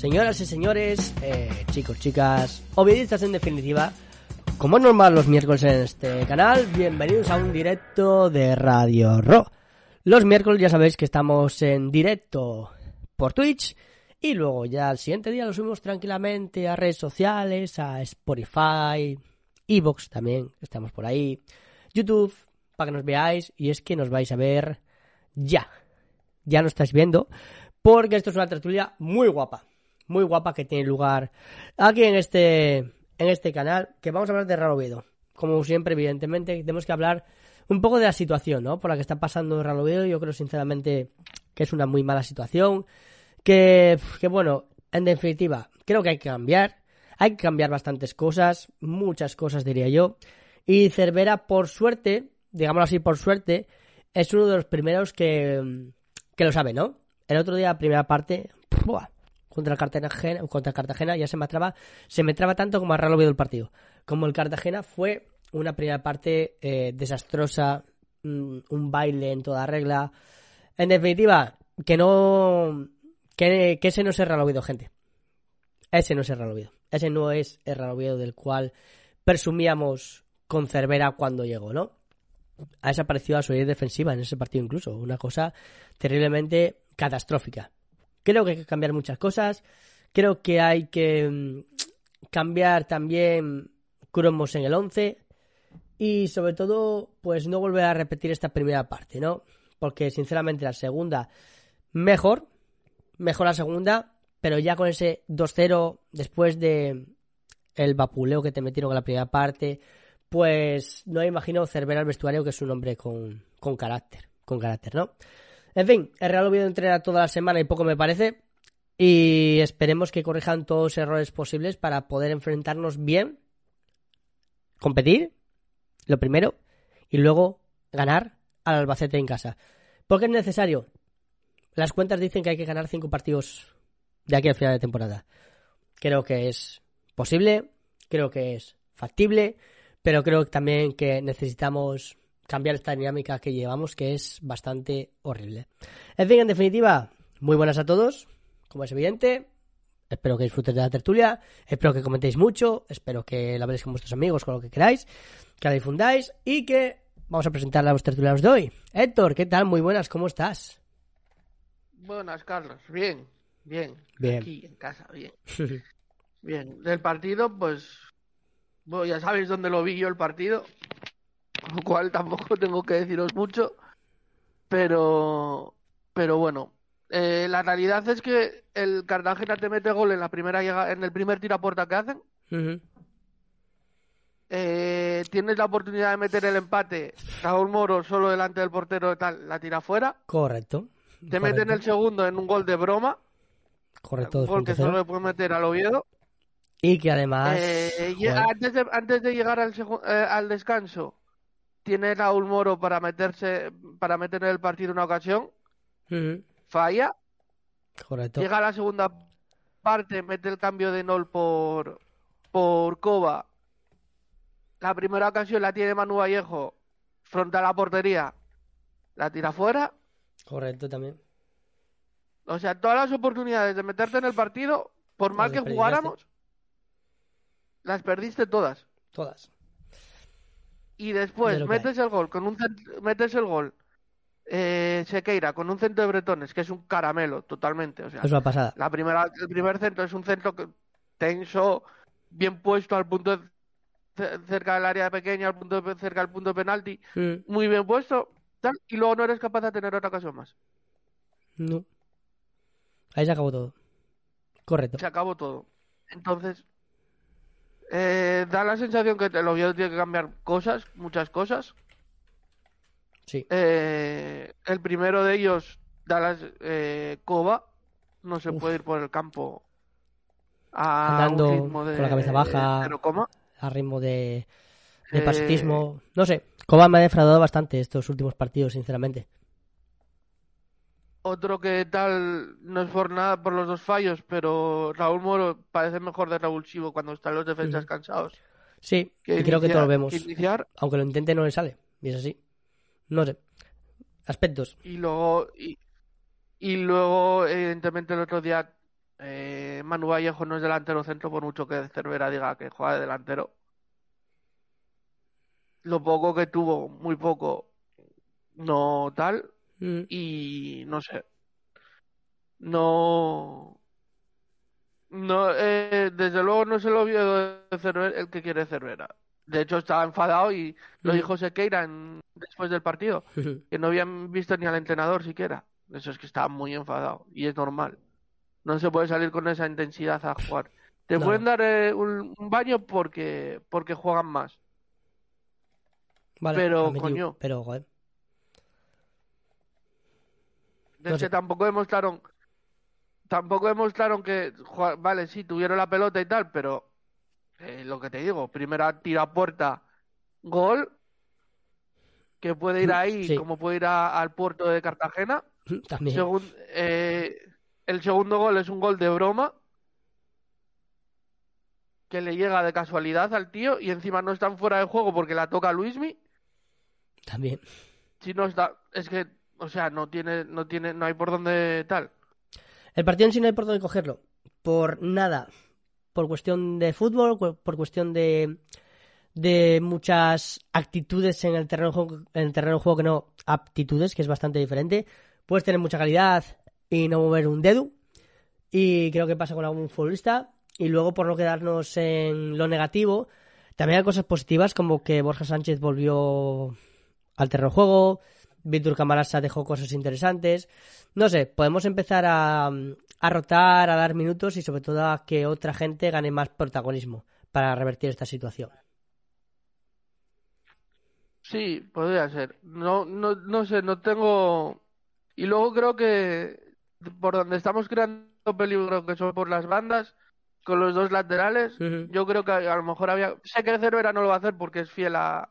señoras y señores, eh, chicos, chicas, obedistas en definitiva, como es normal los miércoles en este canal, bienvenidos a un directo de Radio Ro. Los miércoles ya sabéis que estamos en directo por Twitch y luego ya al siguiente día lo subimos tranquilamente a redes sociales, a Spotify, Evox también, estamos por ahí, YouTube, para que nos veáis y es que nos vais a ver ya. Ya nos estáis viendo porque esto es una tertulia muy guapa, muy guapa que tiene lugar aquí en este en este canal, que vamos a hablar de Real Oviedo. Como siempre, evidentemente, tenemos que hablar un poco de la situación, ¿no? Por la que está pasando Real Oviedo. Yo creo sinceramente que es una muy mala situación, que, que bueno, en definitiva, creo que hay que cambiar, hay que cambiar bastantes cosas, muchas cosas diría yo. Y Cervera, por suerte, digámoslo así, por suerte, es uno de los primeros que, que lo sabe, ¿no? El otro día, primera parte. Contra el Cartagena, contra el Cartagena ya se me traba, se me traba tanto como a Real Oviedo el partido. Como el Cartagena fue una primera parte eh, desastrosa, mm, un baile en toda regla. En definitiva, que no, que, que ese no es el Real gente. Ese no es el Real. Ese no es el Real del cual presumíamos con Cervera cuando llegó, ¿no? Ha desaparecido a su defensiva en ese partido incluso. Una cosa terriblemente catastrófica. Creo que hay que cambiar muchas cosas. Creo que hay que mm, cambiar también cromos en el 11 y sobre todo pues no volver a repetir esta primera parte, ¿no? Porque sinceramente la segunda mejor, mejor la segunda, pero ya con ese 2-0 después de el vapuleo que te metieron en la primera parte, pues no imagino Cervera al vestuario que es un hombre con, con carácter, con carácter, ¿no? En fin, el Real Oviedo entrena toda la semana y poco me parece. Y esperemos que corrijan todos los errores posibles para poder enfrentarnos bien, competir, lo primero, y luego ganar al Albacete en casa. Porque es necesario. Las cuentas dicen que hay que ganar cinco partidos de aquí al final de temporada. Creo que es posible, creo que es factible, pero creo también que necesitamos cambiar esta dinámica que llevamos, que es bastante horrible. En fin, en definitiva, muy buenas a todos, como es evidente. Espero que disfrutéis de la tertulia, espero que comentéis mucho, espero que la veáis con vuestros amigos, con lo que queráis, que la difundáis y que vamos a presentar a los tertulianos de hoy. Héctor, ¿qué tal? Muy buenas, ¿cómo estás? Buenas, Carlos. Bien, bien. Bien. Aquí en casa, bien. bien. Del partido, pues. Bueno, ya sabéis dónde lo vi yo el partido lo cual tampoco tengo que deciros mucho, pero, pero bueno, eh, la realidad es que el Cartagena te mete gol en la primera llega, en el primer tiro a puerta que hacen. Eh, tienes la oportunidad de meter el empate, Raúl Moro solo delante del portero tal, la tira fuera. Correcto. Te meten el segundo en un gol de broma. Correcto. Un gol que solo le puede meter al Oviedo. Y que además. Eh, antes, de, antes de llegar al, al descanso, tiene Raúl Moro para meterse, para meter en el partido una ocasión, falla. Correcto. Llega a la segunda parte, mete el cambio de Nol por, por Coba. La primera ocasión la tiene Manu Vallejo, frontal a la portería, la tira fuera. Correcto también. O sea, todas las oportunidades de meterte en el partido, por mal que jugáramos, las perdiste todas. Todas y después metes el gol con un metes el gol eh, Sequeira con un centro de Bretones que es un caramelo totalmente o sea es una pasada. la primera el primer centro es un centro tenso bien puesto al punto cerca del área pequeña al punto cerca del punto de penalti muy bien puesto y luego no eres capaz de tener otra ocasión más. No. Ahí se acabó todo. Correcto. Se acabó todo. Entonces eh, da la sensación que el Oviedo tiene que cambiar cosas, muchas cosas. Sí. Eh, el primero de ellos, Dallas eh, Cova, no se puede ir por el campo a Andando ritmo de, con la cabeza baja, a ritmo de, de eh, No sé, Cova me ha defraudado bastante estos últimos partidos, sinceramente. Otro que tal, no es por nada por los dos fallos, pero Raúl Moro parece mejor de revulsivo cuando están los defensas cansados. Sí, y creo que todos lo vemos. Aunque lo intente no le sale, y es así. No sé. Aspectos. Y luego, y, luego evidentemente el otro día Eh, Manu Vallejo no es delantero centro, por mucho que Cervera diga que juega de delantero. Lo poco que tuvo, muy poco, no tal. Mm. Y no sé. No. No, eh, desde luego no se lo vio el que quiere Cervera. De hecho, estaba enfadado y lo Mm. dijo Sequeira en- después del partido, que no habían visto ni al entrenador siquiera. Eso es que estaba muy enfadado y es normal. No se puede salir con esa intensidad a jugar. Te No. pueden dar eh, un, un baño porque, porque juegan más. Vale, Pero, coño. Pero, joder. Tampoco demostraron, tampoco demostraron que, vale, sí, tuvieron la pelota y tal, pero eh, lo que te digo, primera tira a puerta, gol, que puede ir ahí Sí. como puede ir a- al puerto de Cartagena. También. Segun- eh, el segundo gol es un gol de broma que le llega de casualidad al tío y encima no están fuera de juego porque la toca Luismi. También. Si no está, es que, o sea, no tiene, no tiene, no hay por dónde tal. El partido en sí no hay por dónde cogerlo. Por nada. Por cuestión de fútbol, por cuestión de, de muchas actitudes en el terreno en el terreno de juego que no aptitudes, que es bastante diferente. Puedes tener mucha calidad y no mover un dedo. Y creo que pasa con algún futbolista. Y luego, por no quedarnos en lo negativo, también hay cosas positivas como que Borja Sánchez volvió al terreno de juego, Víctor Camarasa dejó cosas interesantes. No sé, podemos empezar a, a rotar, a dar minutos y sobre todo a que otra gente gane más protagonismo para revertir esta situación. Sí, podría ser. No, no, no sé, no tengo. Y luego creo que por donde estamos creando peligro, que son por las bandas, con los dos laterales, yo creo que a lo mejor había. Sé que Cervera no lo va a hacer porque es fiel a,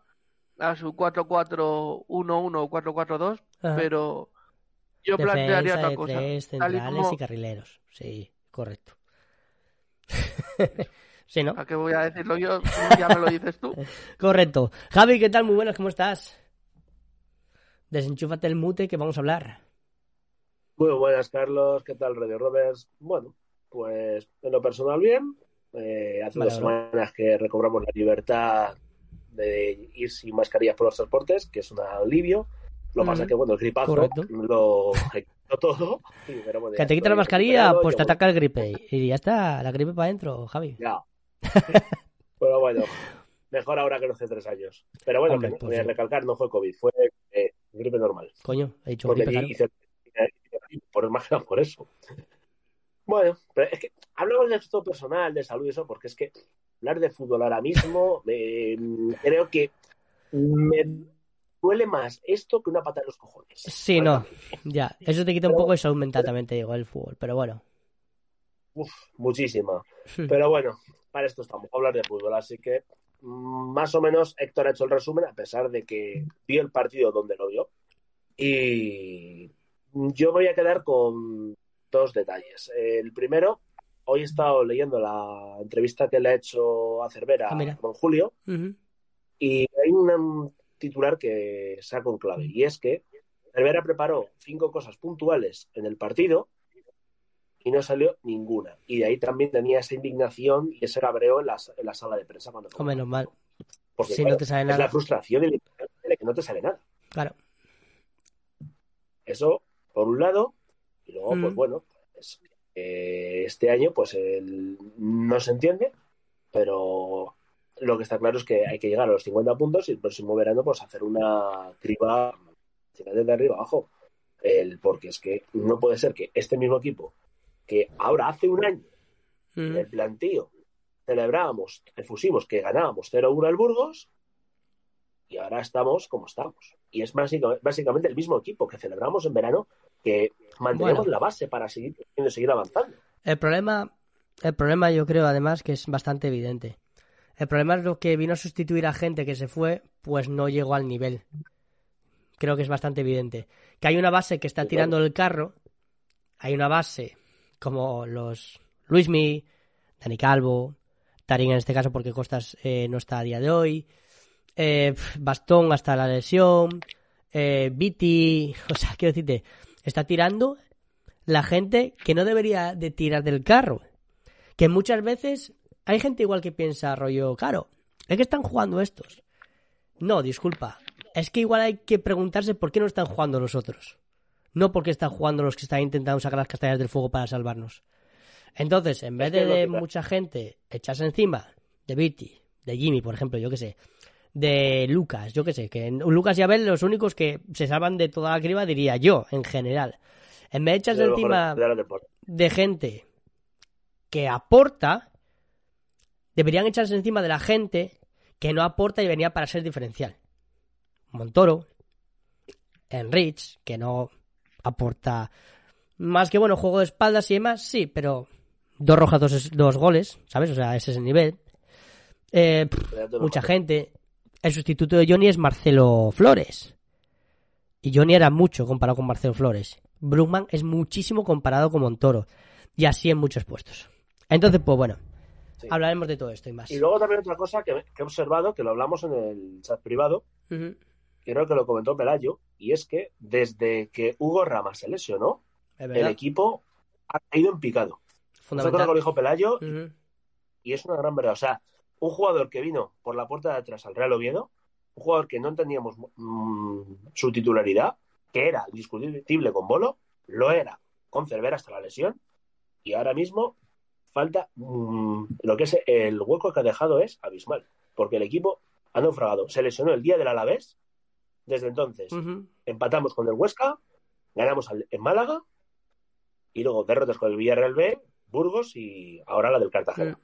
a su 4-4-1-1 o 4-4-2, Ajá. pero yo plantearía otra de cosa. tres, centrales como- y carrileros. Sí, correcto. sí, ¿no? ¿A qué voy a decirlo yo? Ya me lo dices tú. Correcto. Javi, ¿qué tal? Muy buenas, ¿cómo estás? Desenchúfate el mute que vamos a hablar. Muy buenas, Carlos. ¿Qué tal, Radio Roberts? Bueno, pues en lo personal bien. Eh, hace Vale, dos vale. semanas que recobramos la libertad de ir sin mascarillas por los transportes, que es un alivio. Lo que pasa Mm. es que, bueno, el gripazo Correcto. lo todo. Pero bueno, Que te quita la mascarilla, pues te ataca el gripe. Y ya está, la gripe para adentro, Javi. Ya. Pero bueno, mejor ahora que no hace tres años. Pero bueno, Hombre, que, pues voy a sí. recalcar, no fue COVID, fue eh, gripe normal. Coño, he dicho gripe, claro. hice- por más por eso. Bueno, pero es que hablamos de esto personal, de salud y eso, porque es que hablar de fútbol ahora mismo, eh, creo que me duele más esto que una pata en los cojones. Sí, no, ya. Eso te quita un poco de salud mental también, te digo, el fútbol. Pero bueno. Uf, muchísima. Pero bueno, para esto estamos, a hablar de fútbol. Así que mm, más o menos Héctor ha hecho el resumen, a pesar de que vio el partido donde lo vio. Y yo voy a quedar con dos detalles. El primero, hoy he estado leyendo la entrevista que le ha hecho a Cervera Ah, con Julio y hay un titular que saca un clave y es que Cervera preparó cinco cosas puntuales en el partido y no salió ninguna. Y de ahí también tenía esa indignación y ese cabreo en la, en la sala de prensa cuando menos mal. Porque, Si claro, no te sale es nada. la frustración de que no te sale nada. Claro. Eso, por un lado, y luego, Mm. pues bueno, pues, eh, este año, pues el- no se entiende, pero lo que está claro es que hay que llegar a los 50 puntos y el próximo verano, pues hacer una criba de arriba abajo. El, porque es que no puede ser que este mismo equipo, que ahora hace un año, en Ujú. el plantío, celebrábamos, efusimos que ganábamos 0-1 al Burgos y ahora estamos como estamos. Y es básicamente el mismo equipo que celebramos en verano, que mantenemos Bueno. la base para seguir, seguir avanzando. El problema, el problema yo creo además que es bastante evidente. El problema es lo que vino a sustituir a gente que se fue, pues no llegó al nivel. Creo que es bastante evidente. Que hay una base que está tirando el carro, hay una base como los Luismi, Dani Calvo, Tarín en este caso porque Costas eh, no está a día de hoy, eh, Bastón hasta la lesión, eh, Viti, o sea, quiero decirte, está tirando la gente que no debería de tirar del carro. Que muchas veces hay gente igual que piensa, rollo, claro, es que están jugando estos. No, disculpa. Es que igual hay que preguntarse por qué no están jugando los otros. No porque están jugando los que están intentando sacar las castañas del fuego para salvarnos. Entonces, en vez de, mucha gente echarse encima de Viti, de Jimmy, por ejemplo, yo que sé, de Lucas, yo que sé, que Lucas y Abel los únicos que se salvan de toda la criba, diría yo, en general. En vez de echarse encima de gente que aporta, deberían echarse encima de la gente que no aporta y venía para ser diferencial. Montoro, Enrich, que no aporta más que bueno, juego de espaldas y demás, sí, pero dos rojas, dos, dos goles, ¿sabes? O sea, ese es el nivel. Eh, mucha gente. El sustituto de Johnny es Marcelo Flores. Y Johnny era mucho comparado con Marcelo Flores. Brugman es muchísimo comparado con Montoro. Y así en muchos puestos. Entonces, pues bueno, hablaremos de todo esto y más. Y luego también otra cosa que, he observado, que lo hablamos en el chat privado, creo que lo comentó Pelayo, y es que desde que Hugo Rama se lesionó, el equipo ha ido en picado. Nosotros lo dijo Pelayo, y es una gran verdad. O sea, un jugador que vino por la puerta de atrás al Real Oviedo, un jugador que no entendíamos mm, su titularidad, que era discutible con Bolo, lo era con Cervera hasta la lesión, y ahora mismo falta mm, lo que es el hueco que ha dejado es abismal, porque el equipo ha naufragado. Se lesionó el día del Alavés, desde entonces empatamos con el Huesca, ganamos en Málaga y luego derrotas con el Villarreal B, Burgos y ahora la del Cartagena.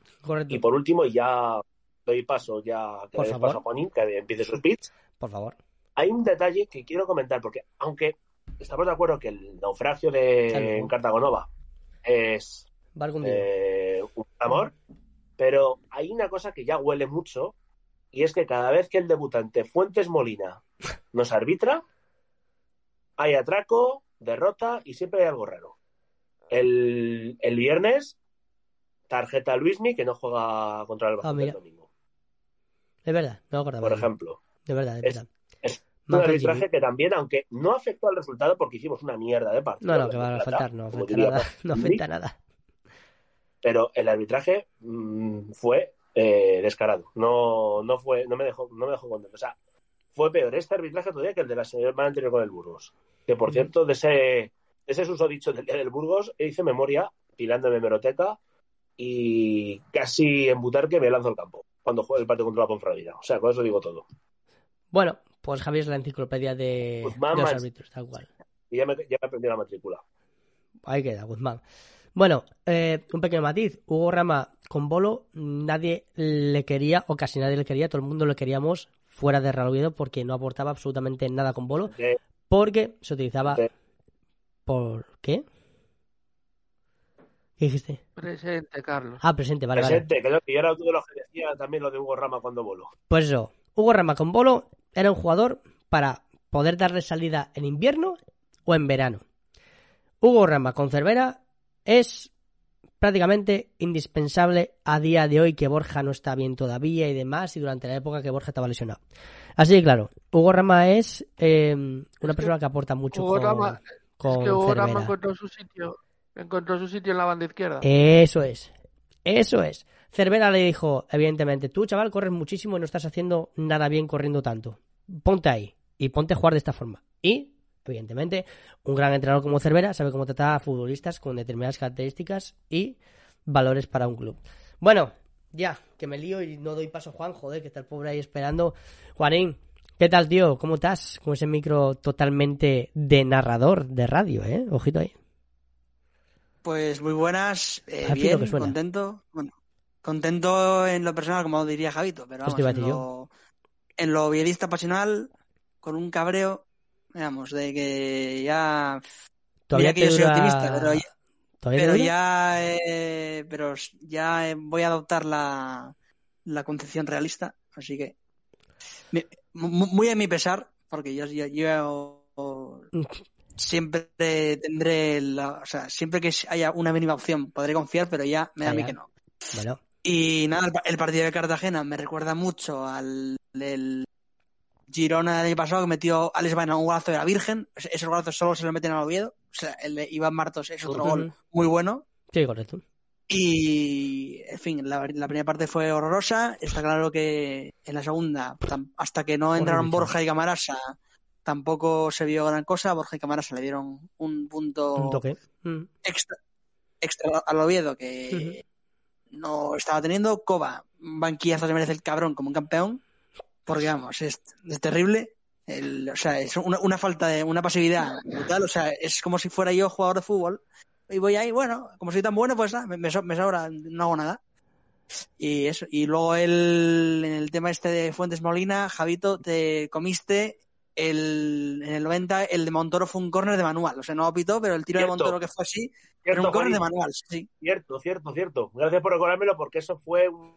y por último, y ya doy paso ya que paso a Juanín, que empiece su speech. Por favor. Hay un detalle que quiero comentar, porque aunque estamos de acuerdo que el naufragio de Cartagonova es eh, un amor, pero hay una cosa que ya huele mucho, y es que cada vez que el debutante Fuentes Molina nos arbitra, hay atraco, derrota y siempre hay algo raro. El, viernes, tarjeta Luismi que no juega contra el Barcelona el domingo. De verdad, no Por ejemplo. De verdad, de verdad. Es, un arbitraje que también, aunque no afectó al resultado porque hicimos una mierda de partido. No, no, que va a afectar, no afecta nada. No afecta nada. Pero el arbitraje mm, fue eh, descarado. No, no fue, no me dejó, no me dejó contento. O sea, fue peor este arbitraje todavía que el de la semana anterior con el Burgos. Que por cierto, de ese ese es dicho del día del Burgos, hice memoria, tirando en hemeroteca y casi en que me lanzo al campo cuando juega el partido contra la Ponferradina. O sea, con eso digo todo. Bueno, pues Javier es la enciclopedia de, los árbitros, tal cual. Y ya me, ya aprendí la matrícula. Ahí queda, Guzmán. Bueno, eh, un pequeño matiz. Hugo Rama con Bolo, nadie le quería, o casi nadie le quería, todo el mundo le queríamos fuera de Real porque no aportaba absolutamente nada con Bolo, porque se utilizaba ¿Por qué? ¿Qué dijiste? Presente, Carlos. Ah, presente, vale. Presente, que yo era tú de los que decía también lo de Hugo Rama cuando Bolo. Pues eso, Hugo Rama con Bolo era un jugador para poder darle salida en invierno o en verano. Hugo Rama con Cervera es prácticamente indispensable a día de hoy que Borja no está bien todavía y demás y durante la época que Borja estaba lesionado. Así que claro, Hugo Rama es eh, una persona que, aporta mucho. Hugo Rama es que Hugo Rama encontró su sitio, encontró su sitio en la banda izquierda. Eso es, eso es. Cervera le dijo, evidentemente, tú chaval corres muchísimo y no estás haciendo nada bien corriendo tanto. Ponte ahí y ponte a jugar de esta forma. Y, evidentemente, un gran entrenador como Cervera sabe cómo tratar a futbolistas con determinadas características y valores para un club. Bueno, ya, que me lío y no doy paso a Juan, joder, que está el pobre ahí esperando. Juanín, ¿Qué tal, tío? ¿Cómo estás? Con ese micro totalmente de narrador de radio, ¿eh? Ojito ahí. Pues muy buenas, eh, bien, contento. Bueno, contento en lo personal, como diría Javito, pero vamos, en, lo, en lo viedista pasional, con un cabreo, digamos, de que ya... Todavía que yo soy optimista, pero ya, pero ya, eh, pero ya voy a adoptar la, la concepción realista, así que muy a mi pesar, porque yo, yo, siempre tendré, la, o sea, siempre que haya una mínima opción podré confiar, pero ya me da a mí que no. Y nada, el, partido de Cartagena me recuerda mucho al Girona del año pasado que metió Alex Baena un golazo de la Virgen. Esos golazos solo se lo meten al Oviedo. O sea, el de Iván Martos es otro gol muy bueno. Sí, correcto. Y, en fin, la, primera parte fue horrorosa. Está claro que en la segunda, hasta que no entraron Borja y Camarasa, tampoco se vio gran cosa. Borja y Camarasa le dieron un punto mm. extra, extra al Oviedo que no estaba teniendo. Coba, banquillazo se merece el cabrón como un campeón. Porque, vamos, es, terrible. o sea, es una, falta de una pasividad brutal. O sea, es como si fuera yo jugador de fútbol y voy ahí, bueno, como soy tan bueno, pues me, me, sobra, no hago nada. Y eso, y luego el, en el tema este de Fuentes Molina, Javito, te comiste el, en el 90, el de Montoro fue un córner de manual. O sea, no pitó, pero el tiro de Montoro que fue así, era un córner de manual, sí. Cierto, cierto, cierto. Gracias por recordármelo porque eso fue un,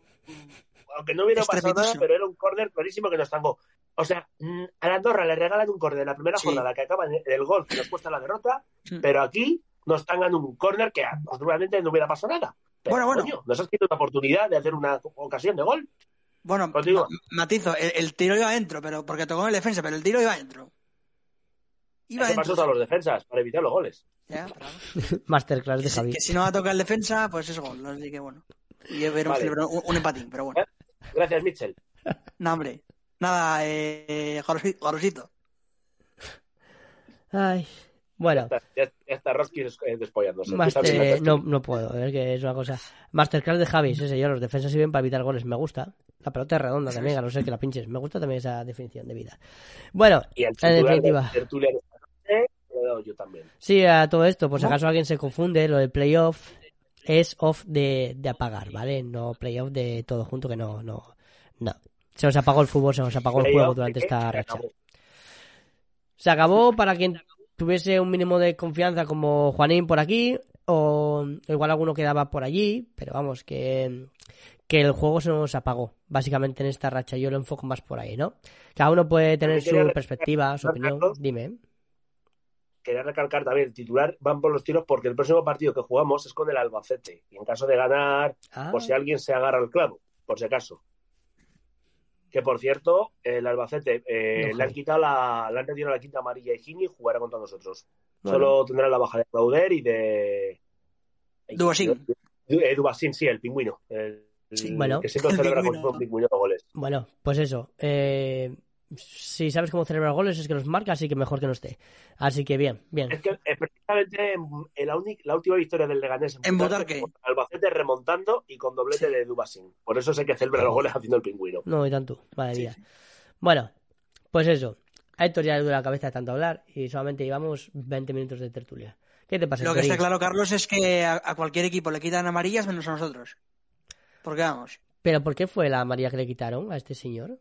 aunque no hubiera pasado nada, pero era un córner clarísimo que nos tangó. O sea, mm, a la Andorra le regalan un córner en la primera jornada que acaba en el gol que nos cuesta la derrota, pero aquí nos están ganando un córner que naturalmente no hubiera pasado nada. bueno, bueno. nos has quitado una oportunidad de hacer una ocasión de gol. Bueno, matizo, el, tiro iba adentro, pero porque tocó en el defensa, pero el tiro iba adentro. Iba Eso pasó a los defensas, para evitar los goles. Ya, Masterclass de Javi. Que si no va a tocar el defensa, pues es gol. Así que bueno. Y ver un, empatín, pero bueno. Gracias, Mitchell. No, hombre. Nada, eh, Gorosito. Ay. Bueno. Ya, está Roski despollándose. Master, no, no puedo, es que es una cosa. Masterclass de Javi, ese señor, los defensas sirven para evitar goles, me gusta. La pelota es redonda también, a no ser que la pinches. Me gusta también esa definición de vida. Bueno, en definitiva. yo también. Sí, a todo esto, por si acaso alguien se confunde, lo del playoff es off de, de apagar, ¿vale? No playoff de todo junto, que no, no, no. Se nos apagó el fútbol, se nos apagó el juego durante esta racha. Se acabó para quien tuviese un mínimo de confianza como Juanín por aquí, o igual alguno quedaba por allí, pero vamos, que, que el juego se nos apagó, básicamente en esta racha. Yo lo enfoco más por ahí, ¿no? Cada uno puede tener su perspectiva, su opinión. Dime. Quería recalcar también, el titular van por los tiros porque el próximo partido que jugamos es con el Albacete. Y en caso de ganar, por si ah. alguien se agarra al clavo, por si acaso. Que por cierto, el Albacete eh, le han quitado la, le han retirado la quinta amarilla y Gini y jugará contra nosotros. Solo tendrá la baja de Clauder y de. Dubasín. Eh, Dubasín, sí, el pingüino. bueno, que siempre celebra con un pingüino de goles. Bueno, pues eso. Eh, si sabes cómo celebrar goles es que los marca, así que mejor que no esté. Así que bien, bien. Es que eh, precisamente en la, la, última victoria del Leganés en, en Albacete remontando y con doblete de Dubasín. Por eso sé que celebra los goles haciendo el pingüino. No, y tanto, madre mía. Bueno, pues eso. A Héctor ya le duele la cabeza de tanto hablar y solamente llevamos 20 minutos de tertulia. ¿Qué te pasa? Lo que está claro, Carlos, es que a, a cualquier equipo le quitan amarillas menos a nosotros. Porque vamos. ¿Pero por qué fue la amarilla que le quitaron a este señor?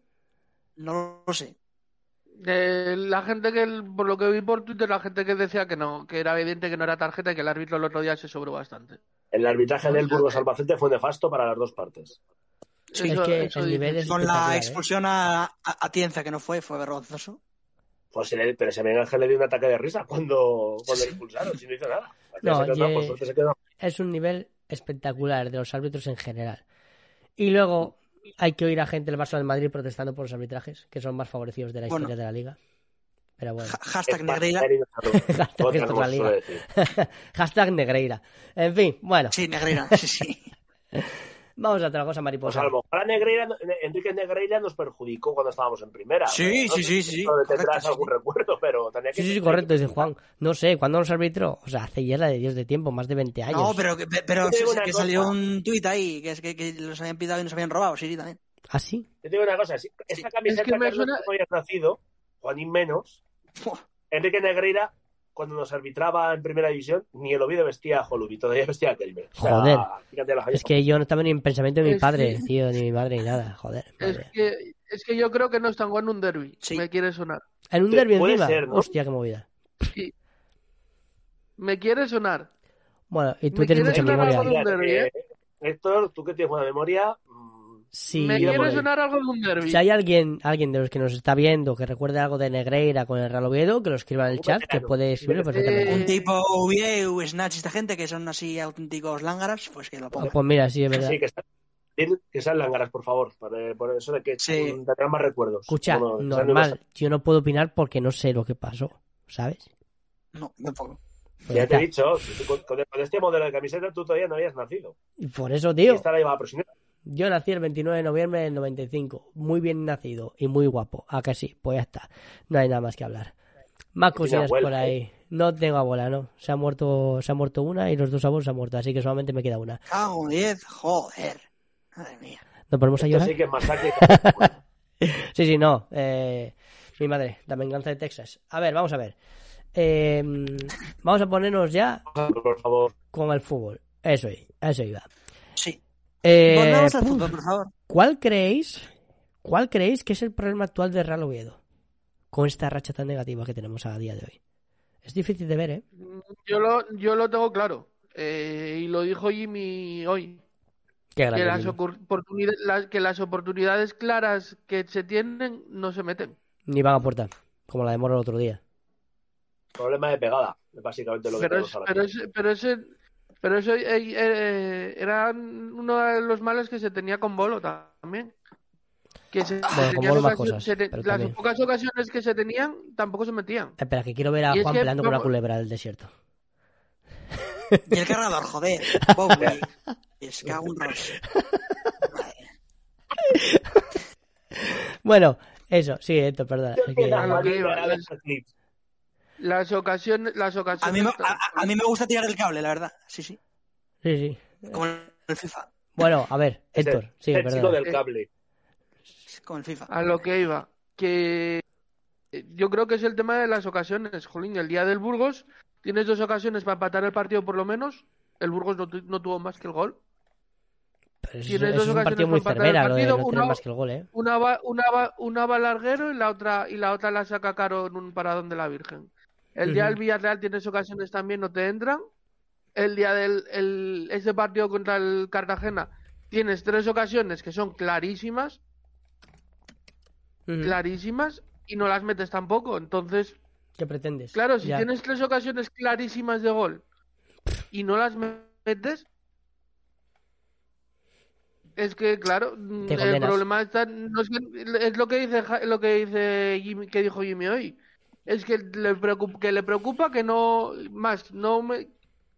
No lo sé. la gente que, por lo que vi por Twitter, la gente que decía que no, que era evidente que no era tarjeta y que el árbitro el otro día se sobró bastante. El arbitraje del Burgos Albacete fue nefasto para las dos partes. Sí, es que el nivel es Con la ¿eh? expulsión a, a, Tienza, que no fue, fue vergonzoso. Pues pero ese Miguel Ángel le dio un ataque de risa cuando, cuando expulsaron, si no hizo nada. No, es un nivel espectacular de los árbitros en general. Y luego, hay que oír a gente del Barça del Madrid protestando por los arbitrajes, que son más favorecidos de la historia de la liga. Pero bueno. hashtag Negreira. hashtag, Negreira. En fin, bueno. Sí, Negreira, sí, sí. Vamos a otra cosa, mariposa. Pues a Negreira, Enrique Negreira nos perjudicó cuando estábamos en primera. Sí, sí, sí, sí. Tendrás algún recuerdo, pero tenía que Sí, sí, correcto, dice Juan. No sé, ¿cuándo nos arbitró? O sea, hace ya la de Dios de tiempo, más de 20 años. No, pero, pero que salió un tuit ahí, que, es que, que, los habían pidado y nos habían robado, sí, también. ¿Ah, sí? Te digo una cosa, esa camiseta es que, me suena... no habías nacido, Juanín menos, Enrique Negreira cuando nos arbitraba en primera división, ni el Oviedo vestía a Holubi, todavía vestía a Kelme. joder. Es que yo no estaba ni en pensamiento de mi padre, tío, ni mi madre, ni nada. Joder. Es que, es que yo creo que no están jugando un derby. Sí. Me quiere sonar. ¿En un derby encima? Ser, Hostia, qué movida. Sí. Me quiere sonar. Bueno, y tú tienes mucha memoria. Derby, ¿eh? Héctor, tú que tienes buena memoria, si, Me quiere sonar algo de un derby. Si hay alguien, alguien de los que nos está viendo que recuerde algo de Negreira con el Real Oviedo, que lo escriba en el chat, que puede escribirlo perfectamente. Un tipo Oviedo, Snatch, esta gente que son así auténticos lángaras, pues que lo ponga. Pues mira, sí, es verdad. Sí, que, que sean lángaras, por favor, por eso de que sí. tendrán más recuerdos. Escucha, normal, yo no puedo opinar porque no sé lo que pasó, ¿sabes? No, tampoco. Pues ya, te he dicho, con, este modelo de camiseta tú todavía no habías nacido. Y por eso, tío. esta la llevaba Yo nací el 29 de noviembre del 95. Muy bien nacido y muy guapo. ¿A que sí? Pues ya está. No hay nada más que hablar. Más cosillas por ahí. ¿eh? No tengo abuela, no. Se ha muerto, se ha muerto una y los dos abuelos se han muerto, así que solamente me queda una. Cago 10, joder. Madre mía. ¿Nos ponemos a llorar? Sí, que sí, sí, no. Eh, mi madre, la venganza de Texas. A ver, vamos a ver. Eh, vamos a ponernos ya por favor. con el fútbol. Eso, eso iba. Sí. Eh, al fútbol, por favor. ¿Cuál creéis, cuál creéis que es el problema actual de Real Oviedo? Con esta racha tan negativa que tenemos a día de hoy. Es difícil de ver, ¿eh? Yo lo, yo lo tengo claro. Eh, y lo dijo Jimmy hoy. que, las oportunidades, que las oportunidades claras que se tienen no se meten. Ni van a aportar, como la de Moro el otro día. Problema de pegada, básicamente lo que pero, pero, ese, pero ese, pero eso eh, eh, era uno de los males que se tenía con Bolo también. Que se, las pocas ocasiones que se tenían tampoco se metían. Espera, que quiero ver a Juan peleando con una culebra del desierto. Y el cargador, joder. es que un Bueno, eso, sí, esto, perdón. Las ocasiones, las ocasiones. A mí, me, a, mí, me, gusta tirar el cable, la verdad. Sí, sí. Sí, sí. Como el FIFA. Bueno, a ver, Héctor, sí, el chico del cable. Como el FIFA. A lo que iba, que yo creo que es el tema de las ocasiones. Jolín, el día del Burgos tienes dos ocasiones para empatar el partido por lo menos. El Burgos no tuvo más que el gol. Tienes dos es un partido muy cervera, lo de no una, más que el gol, ¿eh? Una va, una va, una va larguero y la otra y la otra la saca Caro en un paradón de la Virgen. El día del Villarreal tienes ocasiones también, no te entran. El día del el, ese partido contra el Cartagena tienes tres ocasiones que son clarísimas, clarísimas y no las metes tampoco. Entonces, ¿qué pretendes? Claro, si tienes tres ocasiones clarísimas de gol y no las metes, es que, claro, el problema está, es, lo que dice lo que dice Jimmy, que dijo Jimmy hoy. Es que le preocupa que le preocupa que no más no me,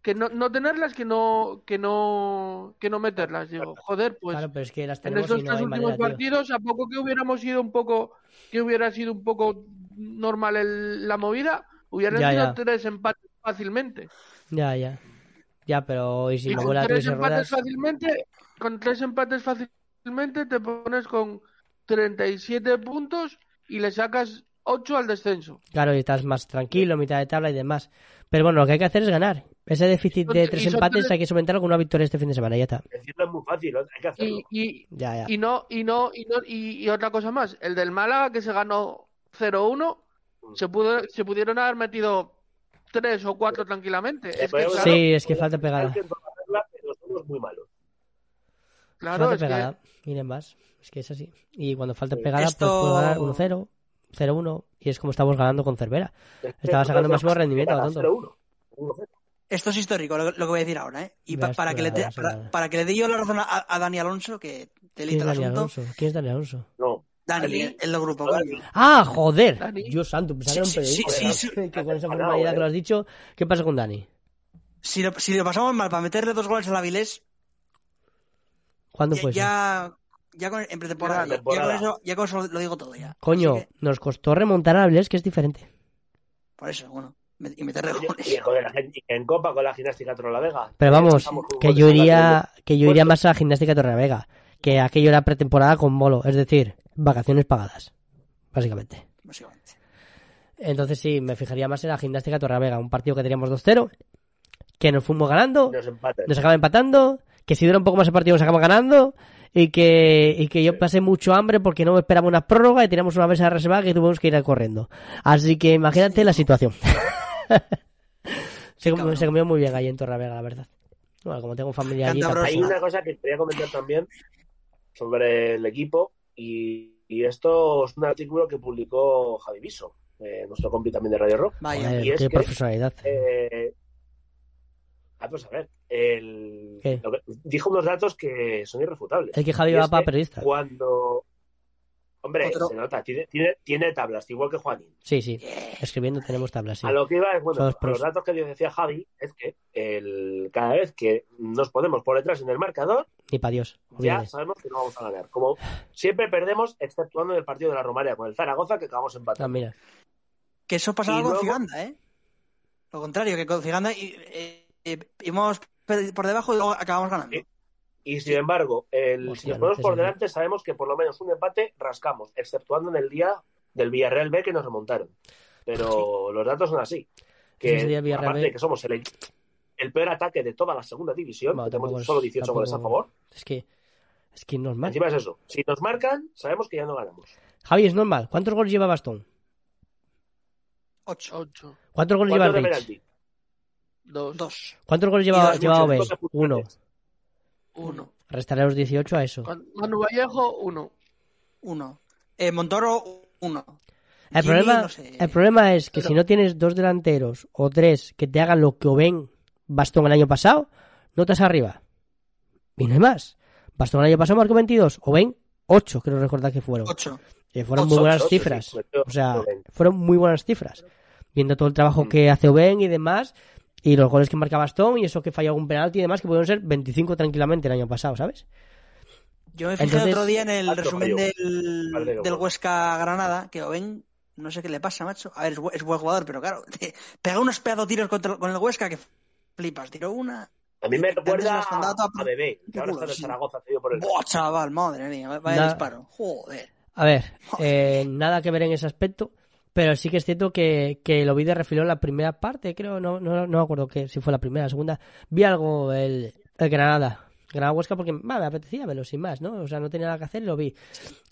que no, no tenerlas que no que no que no meterlas. Digo joder pues claro, pero es que las en estos tres últimos partidos a poco que hubiéramos sido un poco que hubiera sido un poco normal el, la movida hubieran sido tres empates fácilmente. Ya ya. Ya pero y si y con tres empates fácilmente con tres empates fácilmente te pones con 37 puntos y le sacas 8 al descenso. Claro, y estás más tranquilo, mitad de tabla y demás. Pero bueno, lo que hay que hacer es ganar. Ese déficit de tres empates hay que solventarlo con una victoria este fin de semana, ya está. Decirlo es muy fácil, hay que hacerlo. Y, y, no, y no, y no, y, otra cosa más, el del Málaga que se ganó 0-1, mm. se pudo, se pudieron haber metido tres o cuatro tranquilamente. sí, es que falta pegada. Pero somos muy malos. Claro, es pegada. Miren más. Es que es así. Y cuando falta pegada, pues puedo ganar 1-0, 0-1. Y es como estamos ganando con Cervera. Estaba sacando más rendimiento. Tonto. Esto es histórico, lo, que voy a decir ahora, ¿eh? Y para, que le para, que le dé yo la razón a, Dani Alonso, que te ¿Quién es Dani Alonso? ¿Quién es Dani Alonso? No. Dani, el del grupo. Ah, joder. Dios santo, pensaba sí, sí, sí, sí, que con esa formalidad que lo has dicho, ¿qué pasa con Dani? Si lo, si lo pasamos mal para meterle dos goles a la Vilés, ¿Cuándo fue ya, Ya, con, en pretemporada. Ya, con eso, ya con eso lo digo todo ya. Coño, nos costó remontar a Avilés, que es diferente. Por eso, bueno. Y meterle goles. Y, en Copa con la gimnástica Torrelavega. Pero vamos, que yo iría, que yo iría más a la gimnástica Torrelavega. Que aquello era pretemporada con bolo. Es decir, vacaciones pagadas. Básicamente. Básicamente. Entonces sí, me fijaría más en la gimnástica Torrelavega. Un partido que teníamos 2-0. Que nos fuimos ganando. Nos, nos acaba empatando que si dura un poco más el partido nos acabamos ganando y que, y que yo pasé mucho hambre porque no esperaba una prórroga y teníamos una mesa de reserva que tuvimos que ir corriendo. Así que imagínate la situación. se, comió, muy bien ahí en Torravega, la verdad. Bueno, como tengo familia allí... Hay una cosa que quería comentar también sobre el equipo y, esto es un artículo que publicó Javi Viso, eh, nuestro compi también de Radio Rock. Vaya, y qué profesionalidad. Eh, Ah, pues a ver, el... dijo unos datos que son irrefutables. El que Javi va para periodista. Cuando... Hombre, se nota, tiene, tiene, tiene, tablas, igual que Juanín. Sí, sí, escribiendo tenemos tablas. Sí. A lo que iba es, bueno, los datos que decía Javi es que el, cada vez que nos ponemos por detrás en el marcador, y para Dios, ya sabemos que no vamos a ganar. Como siempre perdemos, exceptuando en el partido de la Romaria con el Zaragoza, que acabamos empatando. Ah, mira. Que eso pasaba con Ciganda, ¿eh? Lo contrario, que con Ciganda íbamos por debajo y luego acabamos ganando. Y sin embargo, el, si nos ponemos por delante, sabemos que por lo menos un empate rascamos, exceptuando en el día del Villarreal B que nos remontaron. Pero los datos son así. Que aparte de que somos el, el, peor ataque de toda la segunda división, tenemos solo 18 goles a favor. Es que es que normal. Encima es eso. Si nos marcan, sabemos que ya no ganamos. Javi, es normal. ¿Cuántos goles lleva Bastón? Ocho. ¿Cuántos goles lleva Rich? Dos. ¿Cuántos goles lleva, lleva Oben? Uno. Uno. Restaré los 18 a eso. Manu Vallejo, uno. Uno. Eh, Montoro, uno. El, problema, el problema es que si no tienes dos delanteros o tres que te hagan lo que Oben Bastón el año pasado, no estás arriba. Y no hay más. Bastón el año pasado marcó 22, Oben 8, creo recordar que fueron. 8. Eh, fueron muy buenas cifras. o sea, fueron muy buenas cifras. Viendo todo el trabajo mm. que hace Oben y demás, y los goles que marca Bastón y eso que falló algún penalti y demás, que pudieron ser 25 tranquilamente el año pasado, ¿sabes? Yo me fijé el otro día en el resumen del, del Huesca Granada, que Oben, no sé qué le pasa, macho. A ver, es, buen jugador, pero claro, pega unos pedazos tiros con el Huesca que flipas. Tiró una. A mí me recuerda a, a Bebé, que ahora está en Zaragoza, por el. ¡Buah, chaval! Madre mía, vaya disparo. Joder. A ver, eh, nada que ver en ese aspecto. Pero sí que es cierto que, que lo vi de refilón la primera parte, creo, no, no, no me acuerdo que, si fue la primera, la segunda. Vi algo, el, el Granada. Granada Huesca porque me apetecía verlo sin más, ¿no? O sea, no tenía nada que hacer y lo vi.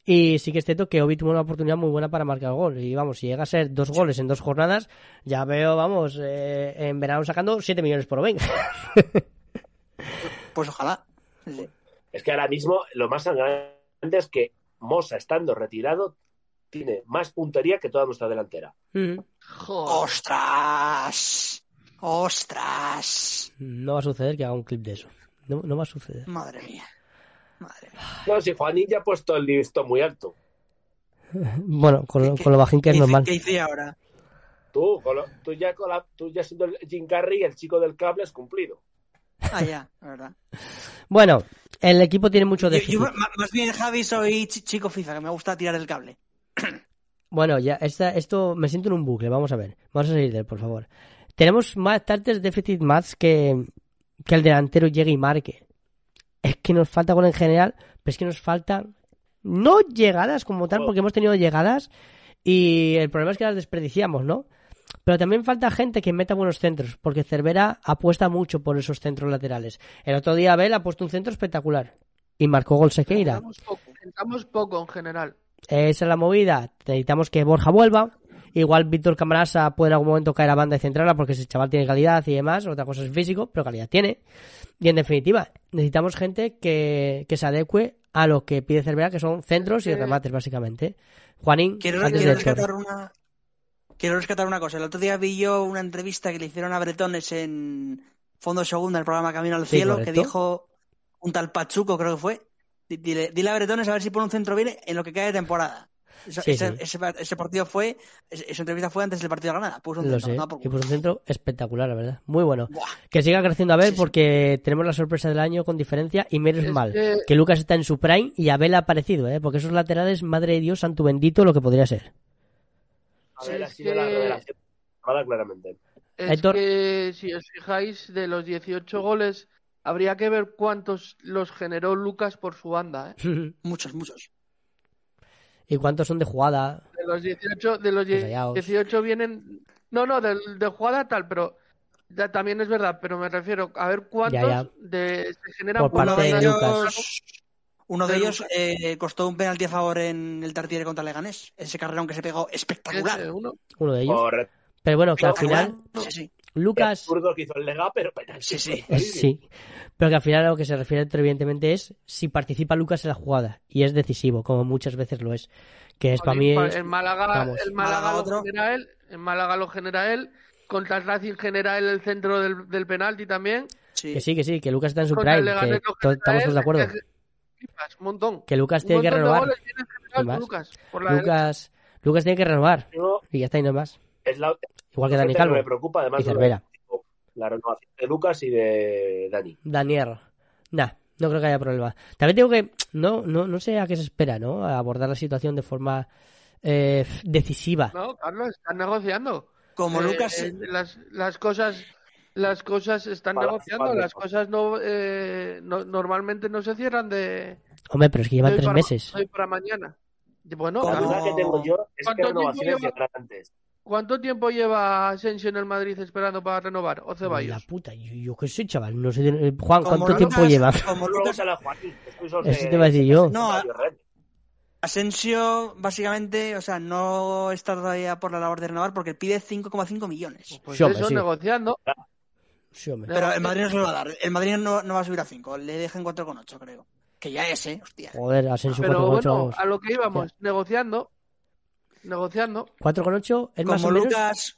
Y sí que es cierto que Obi tuvo una oportunidad muy buena para marcar gol. Y vamos, si llega a ser dos goles en dos jornadas, ya veo, vamos, eh, en verano sacando 7 millones por Obi. pues ojalá. Es que ahora mismo lo más sangrante es que Mosa, estando retirado, tiene más puntería que toda nuestra delantera. ¡Ostras! ¡Ostras! No va a suceder que haga un clip de eso. No, no va a suceder. Madre mía. Madre mía. No, si Juanín ya ha puesto el listón muy alto. bueno, con, lo bajín que es normal. ¿Qué hice ahora? Tú, tú, ya, con la, tú ya siendo el Jim Carrey, el chico del cable, has cumplido. Ah, ya, la verdad. Bueno, el equipo tiene mucho de. Yo, más bien, Javi, soy chico FIFA, que me gusta tirar el cable. Bueno, ya esto me siento en un bucle. Vamos a ver. Vamos a salir de él, por favor. Tenemos más tardes déficit más que, que el delantero llegue y marque. Es que nos falta gol en general, pero es que nos faltan no llegadas como tal, porque hemos tenido llegadas y el problema es que las desperdiciamos, ¿no? Pero también falta gente que meta buenos centros, porque Cervera apuesta mucho por esos centros laterales. El otro día Abel ha puesto un centro espectacular y marcó gol Sequeira. Poco en general. Esa es la movida. Necesitamos que Borja vuelva. Igual Víctor Camarasa puede en algún momento caer a banda y centrarla porque ese chaval tiene calidad y demás. Otra cosa es físico, pero calidad tiene. Y en definitiva, necesitamos gente que, se adecue a lo que pide Cervera, que son centros y remates, básicamente. Juanín, quiero, rescatar una, quiero rescatar una cosa. El otro día vi yo una entrevista que le hicieron a Bretones en Fondo Segunda, el programa Camino al Cielo, que dijo un tal Pachuco, creo que fue, Dile, dile, a Bretones a ver si pone un centro bien en lo que cae de temporada. ese, partido fue, esa entrevista fue antes del partido de Granada. Puso un centro, puso un centro espectacular, la verdad. Muy bueno. Que siga creciendo a ver porque tenemos la sorpresa del año con diferencia y menos mal que... Lucas está en su prime y Abel ha aparecido, ¿eh? porque esos laterales, madre de Dios, santo bendito, lo que podría ser. Abel ha sido la revelación claramente. Es que si os fijáis, de los 18 goles Habría que ver cuántos los generó Lucas por su banda. ¿eh? muchos, muchos. ¿Y cuántos son de jugada? De los 18, de los 18 vienen. No, no, de, de jugada tal, pero ya, también es verdad, pero me refiero a ver cuántos De, se generan por parte de Lucas. Uno de, ellos eh, costó un penalti a favor en el Tartiere contra Leganés. Ese carrerón que se pegó espectacular. Uno? uno? de ellos. Pero bueno, que al final. Sí, sí. Lucas. que hizo el Lega, pero Sí, sí. sí. Pero que al final a lo que se refiere evidentemente es si participa Lucas en la jugada. Y es decisivo, como muchas veces lo es. Que es para mí. El Málaga, el Málaga lo genera él. En Málaga lo genera él. Contra el Racing genera él el centro del, del penalti también. Sí. Que sí, que sí, que Lucas está en su prime. Que estamos todos de acuerdo. un montón. Que Lucas tiene que renovar. Lucas, Lucas, Lucas tiene que renovar. y ya está y no más. Igual que Dani Calvo. Me preocupa además y Cervera. La renovación de Lucas y de Dani. Daniel. Nah, no creo que haya problema. También digo que no, no, no sé a qué se espera, ¿no? A abordar la situación de forma eh, decisiva. No, Carlos, están negociando. Como Eh, Lucas. eh, las, las cosas las cosas están Para- negociando, para- las cosas no, eh, no- normalmente no se cierran de, Hombre, pero es que llevan tres para, meses. hoy para mañana. Bueno, La duda que tengo yo es que ¿Cuánto tiempo renovaciones lleva? llegarán antes. ¿Cuánto tiempo lleva Asensio en el Madrid esperando para renovar? ¿O La Ceballos? puta, yo, yo qué sé, chaval. No sé, eh, Juan, como ¿cuánto tiempo Lucas- lleva? Como Lucas, a Joaquín, que estoy sobre- Eso te iba a decir yo. No. Asensio, básicamente, o sea, no está todavía por la labor de renovar porque pide 5,5 millones. Pues Sí, hombre, eso, sí. negociando. Sí. Pero el Madrid no se lo va a dar. El Madrid no, no va a subir a 5. Le dejan 4,8, creo. Que ya es, ¿eh? Hostia. Joder, Asensio Pero 4,8. bueno, vamos. a lo que íbamos, negociando. Negociando. 4,8 es más o, Como menos, Lucas.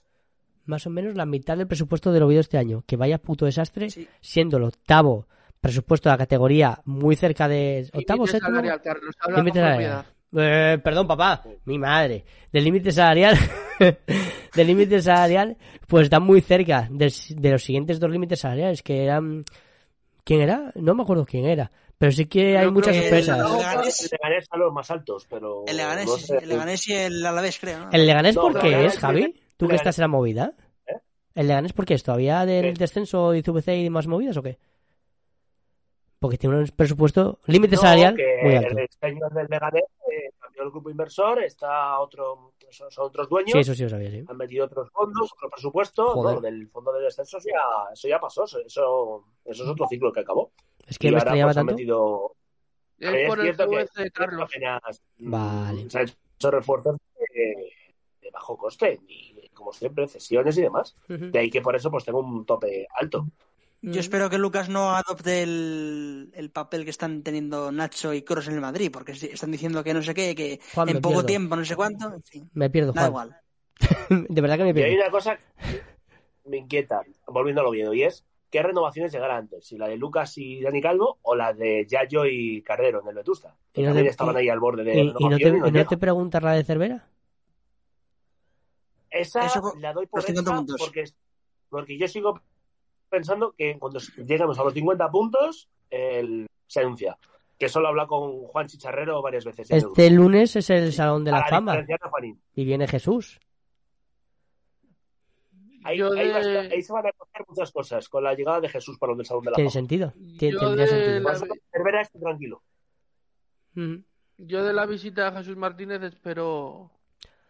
más o menos la mitad del presupuesto del Oviedo este año. Que vaya puto desastre, Sí. siendo el octavo presupuesto de la categoría muy cerca de... ¿Octavo, Límite séptimo? salarial, Límite. Eh, perdón, papá, mi madre. Del límite salarial, del límite salarial, pues está muy cerca del- de los siguientes dos límites salariales, que eran... ¿Quién era? No me acuerdo quién era. Pero sí que hay muchas el- sorpresas. el Leganés- El Leganés a los más altos, pero. El Leganés, no sé. el Leganés y el Alavés, creo. ¿no? ¿El Leganés No, por qué Leganés, es, Javi? ¿Tú que estás en la movida? ¿Eh? ¿El Leganés por qué es? ¿Todavía del ¿Qué? descenso y CVC y demás movidas o qué? Porque tiene un presupuesto, límite No, salarial muy alto. El señor del Leganés eh, cambió el grupo inversor, está otro, son, son otros dueños. Sí, eso sí lo sabía, sí. han metido otros fondos, otro presupuesto, Joder. no, del fondo de descenso ya, eso ya pasó, eso, eso, eso es otro ciclo que acabó. Es que y me ahora extrañaba pues, tanto. metido, Es por el cierto que CVC, Carlos. apenas, mm, Vale. se han hecho refuerzos de, de bajo coste y como siempre cesiones y demás. De ahí que por eso pues tengo un tope alto. Yo espero que Lucas no adopte el, el papel que están teniendo Nacho y Kroos en el Madrid, porque están diciendo que no sé qué, que Juan, en poco pierdo. tiempo, no sé cuánto, en fin, Me pierdo, da Juan. igual. De verdad que me Y hay pierdo. una cosa que me inquieta, volviendo a lo Oviedo, y es qué renovaciones llegarán antes, si la de Lucas y Dani Calvo o la de Yayo y Carrero en el Vetusta. Que Y no también te- estaban y- ahí al borde de ¿Y, y no te, no te preguntas la de Cervera? Esa Eso la doy por los 50 hecha puntos. porque, porque yo sigo pensando que cuando lleguemos a los 50 puntos el, se anuncia. Que eso lo he hablado con Juan Chicharrero varias veces. en el Este lunes es el Salón de la Fama y viene Jesús. Ahí, Yo ahí va a estar- ahí se van a coger muchas cosas con la llegada de Jesús para el Salón de la Tiene sentido. Tien- Yo tendría de sentido. Por la- eso, Cervera, tranquilo. Ujú. Yo de la visita a Jesús Martínez espero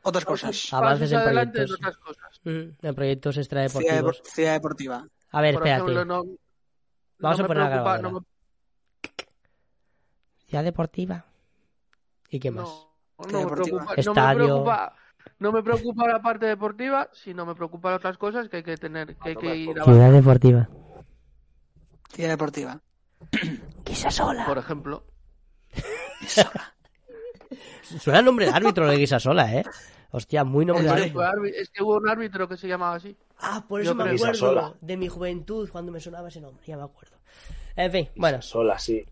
Otras cosas. Avances en proyectos. otras cosas. Ujú. En proyectos Ciudad, extradeportivos. Depor- Ciudad Deportiva. A ver, Por espérate. ejemplo, no, Vamos no a poner la grabadora. no me- Ciudad deportiva. ¿Y qué más? No, no Ciudad me preocupa, no me Estadio. preocupa, no me preocupa la parte deportiva, sino me preocupan otras cosas que hay que tener, que hay que ir avanzando. Ciudad deportiva. Ciudad Deportiva. Quizá sola. Por ejemplo, Suena nombre de árbitro de Guisa sola, ¿eh? Hostia, muy nombre de es que, árbitro. es que hubo un árbitro que se llamaba así. Ah, por Yo eso me acuerdo Guisasola. de mi juventud cuando me sonaba ese nombre, ya me acuerdo. En fin, bueno, Sola, sí.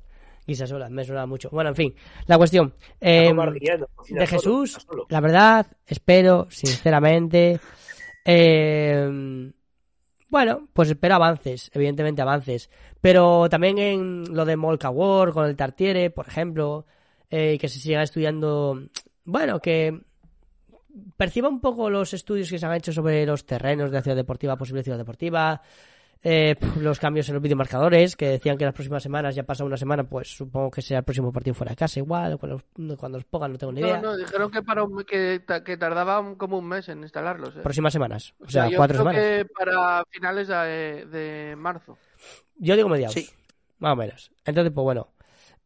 Guisasola, me sonaba mucho. Bueno, en fin, la cuestión. eh, Arguillano, cocina de Jesús, la verdad, espero, sinceramente. eh, bueno, pues espero avances, evidentemente avances. Pero también en lo de Molca War con el Tartiere, por ejemplo, eh, que se siga estudiando. Bueno, que perciba un poco los estudios que se han hecho sobre los terrenos de la ciudad deportiva, posible ciudad deportiva. Eh, los cambios en los videomarcadores, que decían que las próximas semanas, ya pasa una semana, pues supongo que será el próximo partido fuera de casa, igual, cuando los, cuando los pongan, no tengo ni idea. No, no, dijeron que para un- que, que tardaba un- como un mes en instalarlos. ¿eh? Próximas semanas, o O sea, sea, yo cuatro creo semanas. que para finales de, de marzo. Yo digo mediados. Sí. Más o menos. Entonces, pues bueno.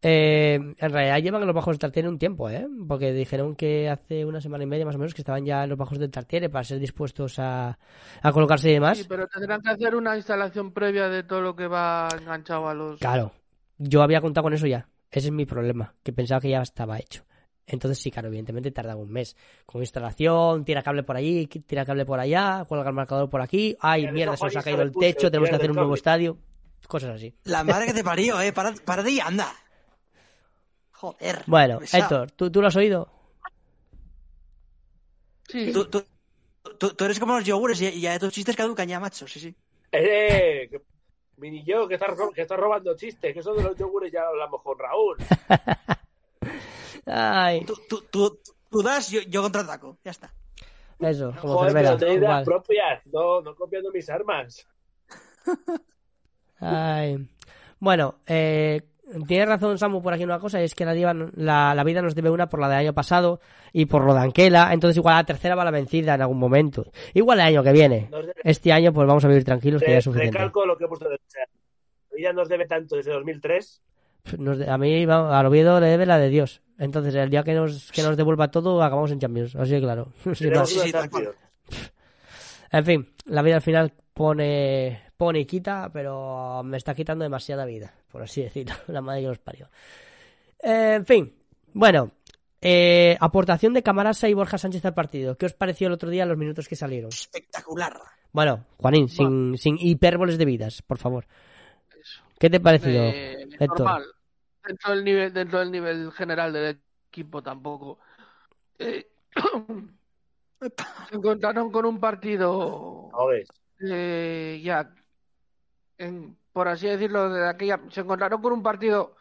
Eh, en realidad llevan en los bajos del Tartiere un tiempo, ¿eh? Porque dijeron que hace una semana y media más o menos que estaban ya en los bajos del Tartiere para ser dispuestos a, a colocarse y demás. Sí, pero tendrán que hacer una instalación previa de todo lo que va enganchado a los. Claro. Yo había contado con eso ya. Ese es mi problema, que pensaba que ya estaba hecho. Entonces sí, claro, evidentemente tarda un mes. Con instalación, tira cable por allí, tira cable por allá, cuelga el marcador por aquí. Ay, mierda, se nos ha caído el techo, tenemos que hacer un nuevo estadio. Cosas así. La madre que te parió, eh. Para, para de ahí, anda. Joder. Bueno, pesado. Héctor, ¿tú, ¿tú lo has oído? Sí. Tú, tú, tú, eres como los yogures y ya tus chistes caducan ya, macho. Sí, sí. ¡Eh! Mini yo, que estás, que estás robando chistes, que eso de los yogures ya hablamos con Raúl. Ay. Tú, tú, tú, das, yo, yo contraataco. Ya está. Eso, como Joder, pero te ideas propias, no, no copiando mis armas. Ay. Bueno, eh, tiene razón Samu por aquí una cosa, y es que la, la, la, vida nos debe una por la del año pasado y por lo de Anquela, entonces igual la tercera va la vencida en algún momento. Igual el año que viene. Este año pues vamos a vivir tranquilos, que ya es suficiente. Recalco lo que he puesto de La vida nos debe tanto desde 2003. a mí, al Oviedo le debe la de Dios. Entonces, el día que nos, que nos devuelva todo, acabamos en Champions. Así de claro. en fin, la vida al final pone, pone y quita, pero me está quitando demasiada vida, por así decirlo. La madre que los parió. en fin, bueno. Eh, aportación de Camarasa y Borja Sánchez al partido. ¿Qué os pareció el otro día los minutos que salieron? Espectacular. Bueno, Juanín, sin, sin hipérboles de vidas, por favor. ¿Qué te pareció, eh, Normal dentro del nivel dentro del nivel general del equipo tampoco eh, se encontraron con un partido eh, ya en, por así decirlo de aquella se encontraron con un partido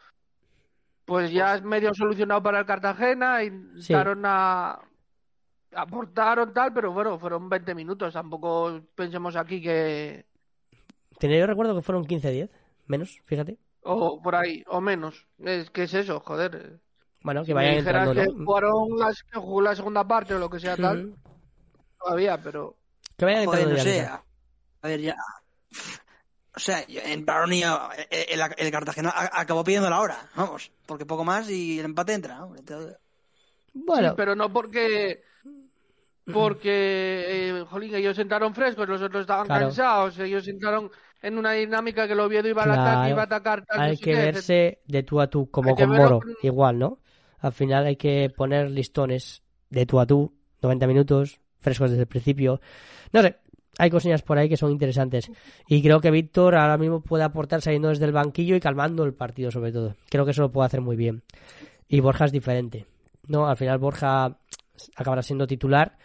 pues ya es medio solucionado para el Cartagena y intentaron a aportaron tal pero bueno fueron 20 minutos tampoco pensemos aquí que tenía yo recuerdo que fueron 15-10 menos fíjate o por ahí, o menos. Es que es eso, joder. Bueno, que vayan entrando, que jugaron la, que jugó la segunda parte o lo que sea tal. Todavía, pero... Que vayan entrando no sé. A ver, ya... O sea, entraron y el, el, Cartagena acabó pidiendo la hora, vamos, porque poco más y el empate entra. Bueno, sí, pero no porque porque eh, jolín, ellos entraron frescos, los otros estaban cansados, ellos entraron en una dinámica que el Oviedo iba, a, iba a atacar. hay que verse de tú a tú, como con Moro, igual, ¿no? Al final hay que poner listones de tú a tú, 90 minutos, frescos desde el principio. No sé, hay cosillas por ahí que son interesantes. Y creo que Víctor ahora mismo puede aportar saliendo desde el banquillo y calmando el partido, sobre todo. Creo que eso lo puede hacer muy bien. Y Borja es diferente. No, al final Borja acabará siendo titular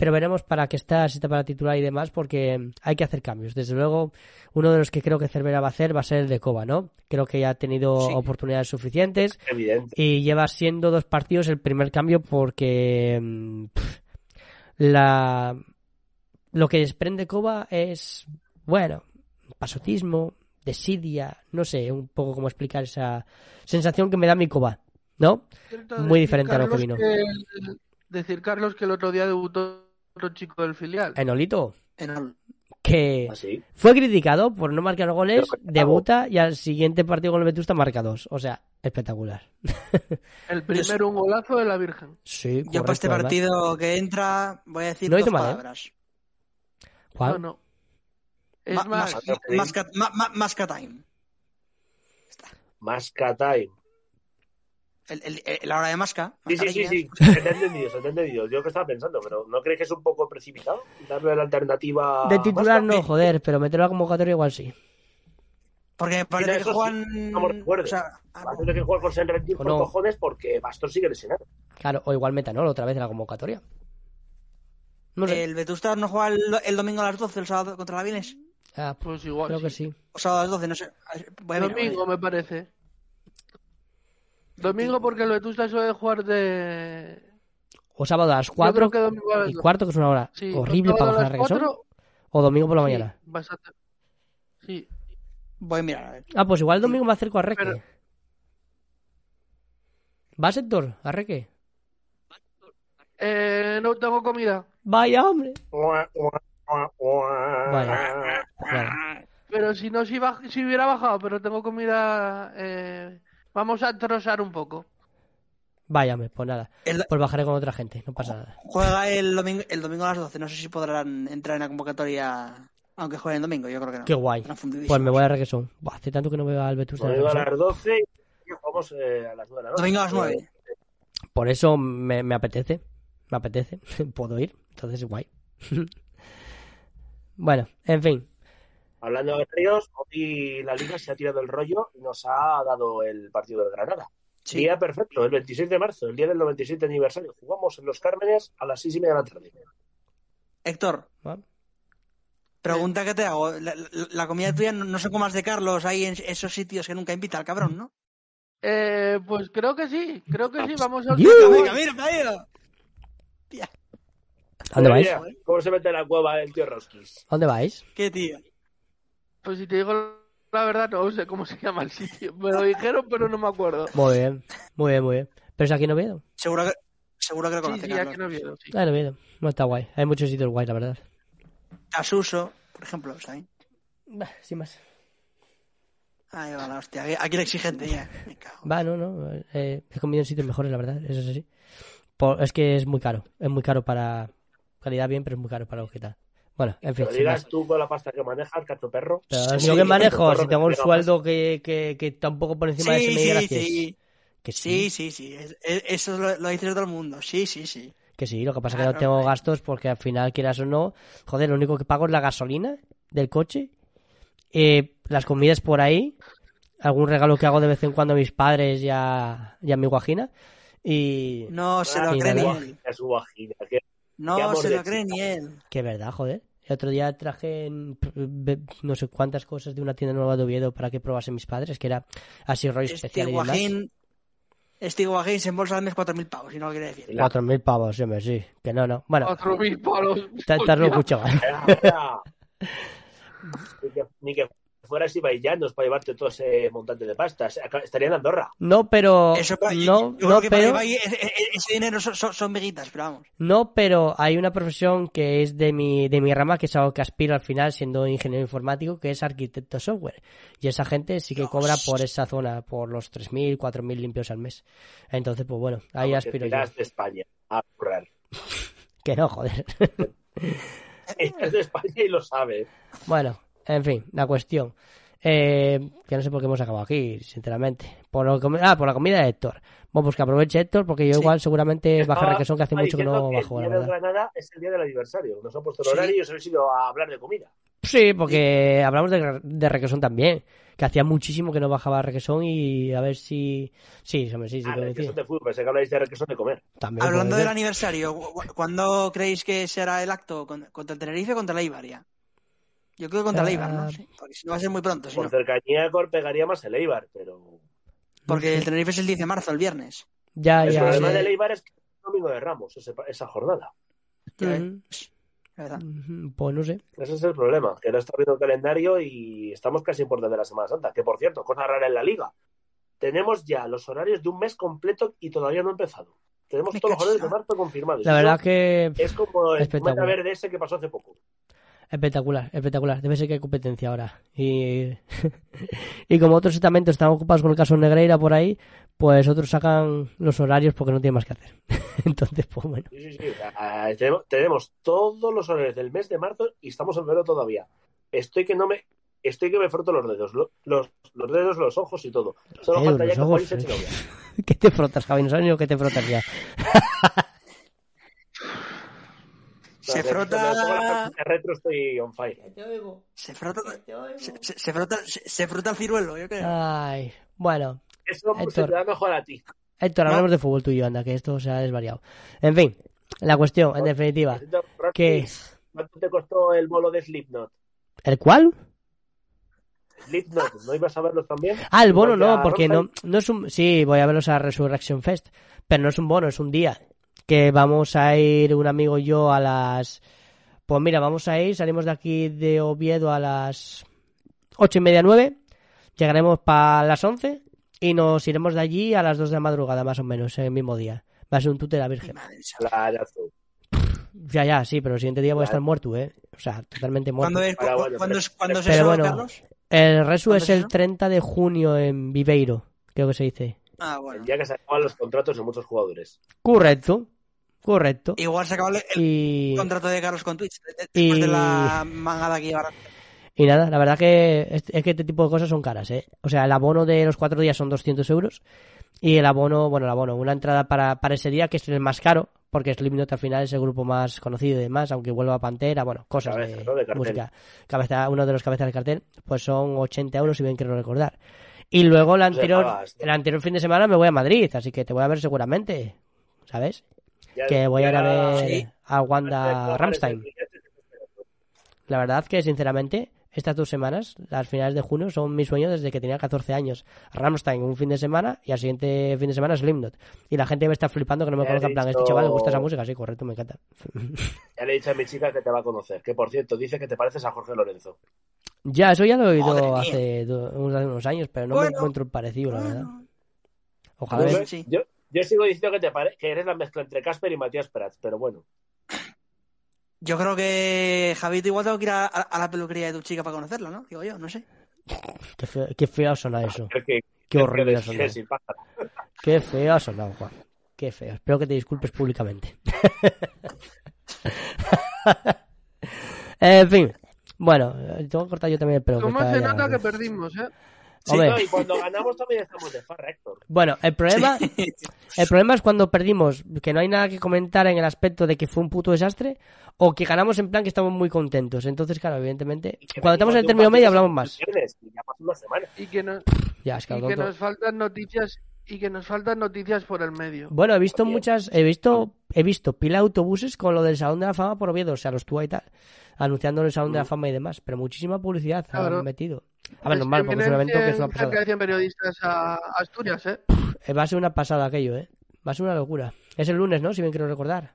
pero veremos para qué está, si está para titular y demás, porque hay que hacer cambios. Desde luego, uno de los que creo que Cervera va a hacer va a ser el de Coba, ¿no? Creo que ya ha tenido oportunidades suficientes y lleva siendo dos partidos el primer cambio porque mm, la lo que desprende Coba es, bueno, pasotismo, desidia, no sé, un poco cómo explicar esa sensación que me da mi Coba, ¿no? Muy diferente a lo que vino. decir, Carlos, que el otro día debutó otro chico del filial. Enolito. Enol. Que ¿Ah, fue criticado por no marcar goles, debuta y al siguiente partido con el Vetusta marca dos. O sea, espectacular. El primero un golazo de la Virgen. Sí, Yo para este partido que entra voy a decir dos ¿eh? ¿Cuál? No, no. Es más, más, Masca Time. Masca Time el, el, la hora de masca. Sí, sí, sí, sí, se te ha entendido, se te ha entendido. Yo que estaba pensando, pero ¿no crees que es un poco precipitado darle la alternativa? De titular no, joder, pero meterlo a convocatoria igual sí. Porque parece que Juan. No me recuerdo. O sea, parece que juega con Senrentín por cojones porque Pastor sigue lesionado. Claro, o igual Metanol otra vez en la convocatoria. No sé. ¿El Vetusta no juega el, domingo a las 12 el sábado contra la Vines? Ah, pues igual. Creo que sí. O sábado a las 12, no sé. Voy a domingo, me parece. Domingo porque de Vetusta suele jugar de... O sábado a las 4 y cuarto, que es una hora horrible para bajar la O domingo por la mañana. Bastante. Sí. Voy a mirar, a ver. Ah, pues igual el domingo me acerco a Reque. Pero... ¿Vas, Héctor? ¿A Reque? Eh, no tengo comida. Vaya, hombre. Vaya. Pero si no, si, si hubiera bajado, pero tengo comida... Eh Vamos a trozar un poco. Váyame, pues nada. Pues bajaré con otra gente, no pasa nada. Juega el domingo, el domingo a las 12. No sé si podrán entrar en la convocatoria aunque jueguen el domingo, yo creo que no. Qué guay. Pues me voy a regresón. hace tanto que no veo al Vetusta. Domingo a las 12 y jugamos eh, a las 9 de la Domingo a las 9. Por eso me, me apetece. Me apetece. Puedo ir. Entonces, guay. bueno, en fin. Hablando de ríos, hoy la liga se ha tirado el rollo y nos ha dado el partido del Granada. Día perfecto, el 26 de marzo, el día del 97 aniversario. Jugamos en Los Cármenes a las 6 y media de la tarde. Héctor, pregunta que te hago. La, comida tuya no, sé cómo más de Carlos ahí en esos sitios que nunca invita al cabrón, ¿no? Eh, pues creo que sí, creo que sí, vamos a... Venga, mira, mira, ¿A dónde vais? ¿Cómo se mete en la cueva el tío Roskis? ¿A dónde vais? ¿Qué tío? Pues si te digo la verdad, no sé cómo se llama el sitio. Me lo dijeron, pero no me acuerdo. Muy bien, muy bien, muy bien. ¿Pero es aquí en Oviedo? Seguro que, seguro que lo conoces. Sí, sí, aquí en Oviedo, sí. Ah, en Oviedo. No está guay. Hay muchos sitios guays, la verdad. Asuso, por ejemplo, ¿está ahí? Bah, sin más. Ahí va la hostia. Aquí la exigente ya. Me cago. Va, no, no. Eh, he comido en sitios mejores, la verdad. Eso es así. Por, es que es muy caro. Es muy caro para... Calidad bien, pero es muy caro para lo que tal. Bueno, en fin. Digas tú con la pasta que manejas, cacho perro. Pero sí, que manejo, si tengo un sueldo que, que, que está un poco por encima sí, de ese sí, gracias. sí. Que sí, sí, sí. Eso lo, lo dice todo el mundo. Sí, sí, sí. Que sí, lo que pasa es que no tengo gastos porque al final, quieras o no, joder, lo único que pago es la gasolina del coche, eh, las comidas por ahí, algún regalo que hago de vez en cuando a mis padres y a, y a mi guajina. Y. No se lo cree ni él. A su guajina. ¿Qué, no se lo cree ni él. Que verdad, joder. El otro día traje no sé cuántas cosas de una tienda nueva de Oviedo para que probasen mis padres, que era así rollo Este especial y demás. guajín, este guajín se embolsa al mes 4.000 pavos, si no lo quiere decir. Cuatro mil pavos, hombre, sí. Que no, no. Bueno, Cuatro mil palos. te, te has lo Hostia. escuchado. Era- era- Ni que, ni que fueras ibaillanos para llevarte todo ese montante de pastas. Estaría en Andorra. No, pero. Eso, pa- yo- No, yo no, creo que para pero. Ibai, ese, ese- ese dinero son, son, son miguitas, pero vamos. No, pero hay una profesión que es de mi, de mi rama, que es algo que aspiro al final siendo ingeniero informático, que es arquitecto software. Y esa gente sí que Dios. cobra por esa zona, por los 3.000, 4.000 limpios al mes. Entonces, pues bueno, ahí Vamos, que aspiro yo. de España a currar. Que no, joder. Es de España y lo sabe. bueno, en fin, la cuestión. Eh, que no sé por qué hemos acabado aquí, sinceramente. Por lo que- ah, por la comida de Héctor. Bueno, pues que aproveche Héctor, porque yo Sí. igual seguramente baja requesón que hace mucho que no bajo, El la día de. Granada es el día del aniversario. Nos ha puesto el Sí. horario y os habéis ido a hablar de comida. Sí, porque hablamos de, de requesón también. Que hacía muchísimo que no bajaba requesón y a ver si. Sí, hombre, sí, sí, ah, que requesón decía. de fútbol. Pensé que habláis de requesón de comer. También. Hablando del aniversario, ¿cu- cu- ¿cuándo creéis que será el acto? ¿Con- ¿Contra el Tenerife o contra la Ibar ya? Yo creo que contra Ibar, Ah. ¿no? Sí, porque si no va a ser muy pronto. si Por no. cercanía Cor pegaría más el Eibar, pero Porque el Tenerife es el 10 de marzo, el viernes. Ya, el ya. problema ya. del Eibar es que es el domingo de Ramos, ese- esa jornada. La verdad. Pues no sé. Ese es el problema, que no está viendo el calendario y estamos casi puertas de la Semana Santa. Que por cierto, cosa rara en la liga. Tenemos ya los horarios de un mes completo y todavía no ha empezado. Tenemos Me todos los horarios de marzo confirmados. La Eso verdad que. es como el meta verde ese que pasó hace poco. Espectacular, espectacular. Debe ser que hay competencia ahora. Y, y como otros estamentos están ocupados con el caso Negreira por ahí, pues otros sacan los horarios porque no tienen más que hacer. Entonces, pues bueno. Sí, sí, sí. O sea, tenemos, tenemos todos los horarios del mes de marzo y estamos en febrero todavía. Estoy que no me. Estoy que me froto los dedos, lo- los, los dedos, los ojos y todo. Solo dedos, falta ya que eh. ¿Qué te frotas, Javi? No sabes ni lo que te frotas ya. Se frota. retro, estoy on fire. Se frota. Se, se- se frota, se, se frota el ciruelo, yo creo. Ay, bueno. Eso se Héctor. te da mejor a ti. Héctor, No. hablamos de fútbol tú y yo, anda, que esto se ha desvariado. En fin, la cuestión, en definitiva, que... ¿Cuánto te costó el bolo de Slipknot? ¿El cuál? Slipknot, ¿no ibas a verlos también? Ah, el bono no, porque no, no es un... Sí, voy a verlos a Resurrection Fest, pero no es un bono, es un día. Que vamos a ir un amigo y yo a las... Pues mira, vamos a ir, salimos de aquí de Oviedo a las ocho y media, nueve, llegaremos para las once y nos iremos de allí a las dos de la madrugada, más o menos, el mismo día. Va a ser un tute de la Virgen. Ya, ya, sí, pero el siguiente día voy a estar muerto, ¿eh? O sea, totalmente muerto. ¿Cuándo es, cu- bueno, cuándo es, cuándo es pero eso, bueno. Carlos? El resu ¿Cuándo es el eso? 30 de junio en Viveiro, creo que se dice. Ah, bueno. El día que se acaban los contratos de muchos jugadores. Correcto, correcto. Igual se acaba el, Y, contrato de Carlos con Twitch. de- de- y- Después de la mangada que y nada, la verdad que es, es que este tipo de cosas son caras, ¿eh? O sea, el abono de los cuatro días son 200 euros y el abono, bueno, el abono, una entrada para, para ese día que es el más caro, porque Slipknot al final es el grupo más conocido y demás, aunque vuelva a Pantera, bueno, cosas Cabeza, de, de música. Cabeza, uno de los cabezas del cartel, pues son 80 euros si bien quiero recordar. Y luego el anterior, el anterior fin de semana me voy a Madrid, así que te voy a ver seguramente, ¿sabes? Que voy a ir a ver a Wanda Ramstein. La verdad que, sinceramente, estas dos semanas, las finales de junio, son mi sueño desde que tenía 14 años. Ramstein un fin de semana y al siguiente fin de semana Slimnot. Y la gente me está flipando que no me conozca en plan, este chaval le gusta esa música, sí, correcto, me encanta. Ya le he dicho a mi chica que te va a conocer, que por cierto, dice que te pareces a Jorge Lorenzo. Ya, eso ya lo he oído hace unos años, pero no me encuentro parecido, la verdad. Ojalá. Yo, yo, sigo diciendo que, te que eres la mezcla entre Casper y Matías Prats, pero bueno. Yo creo que Javito igual tengo que ir a, la peluquería de tu chica para conocerlo, ¿no? Digo yo, no sé. Qué feo, qué feo suena eso. qué horrible ha sonado. Qué feo ha sonado, Juan. Qué feo. Espero que te disculpes públicamente. en fin. Bueno, tengo que cortar yo también el pelo. ¿Cómo se nota que perdimos, eh? Sí, no, y cuando ganamos también estamos de farra, Héctor. Bueno, el problema, el problema es cuando perdimos, que no hay nada que comentar en el aspecto de que fue un puto desastre, o que ganamos en plan que estamos muy contentos. Entonces, claro, evidentemente, cuando estamos en el término medio hablamos más. Y que, nos, y que nos faltan noticias y que nos faltan noticias por el medio. Bueno, he visto muchas, he visto, he visto pila autobuses con lo del Salón de la Fama por Oviedo, o sea, los tuvo y tal, anunciando el Salón de la mm. Fama y demás, pero muchísima publicidad han metido. A ver, normal, porque es un evento que es una pasada. periodistas a Asturias, ¿eh? Va a ser una pasada aquello, ¿eh? Va a ser una locura. Es el lunes, ¿no? Si bien quiero recordar.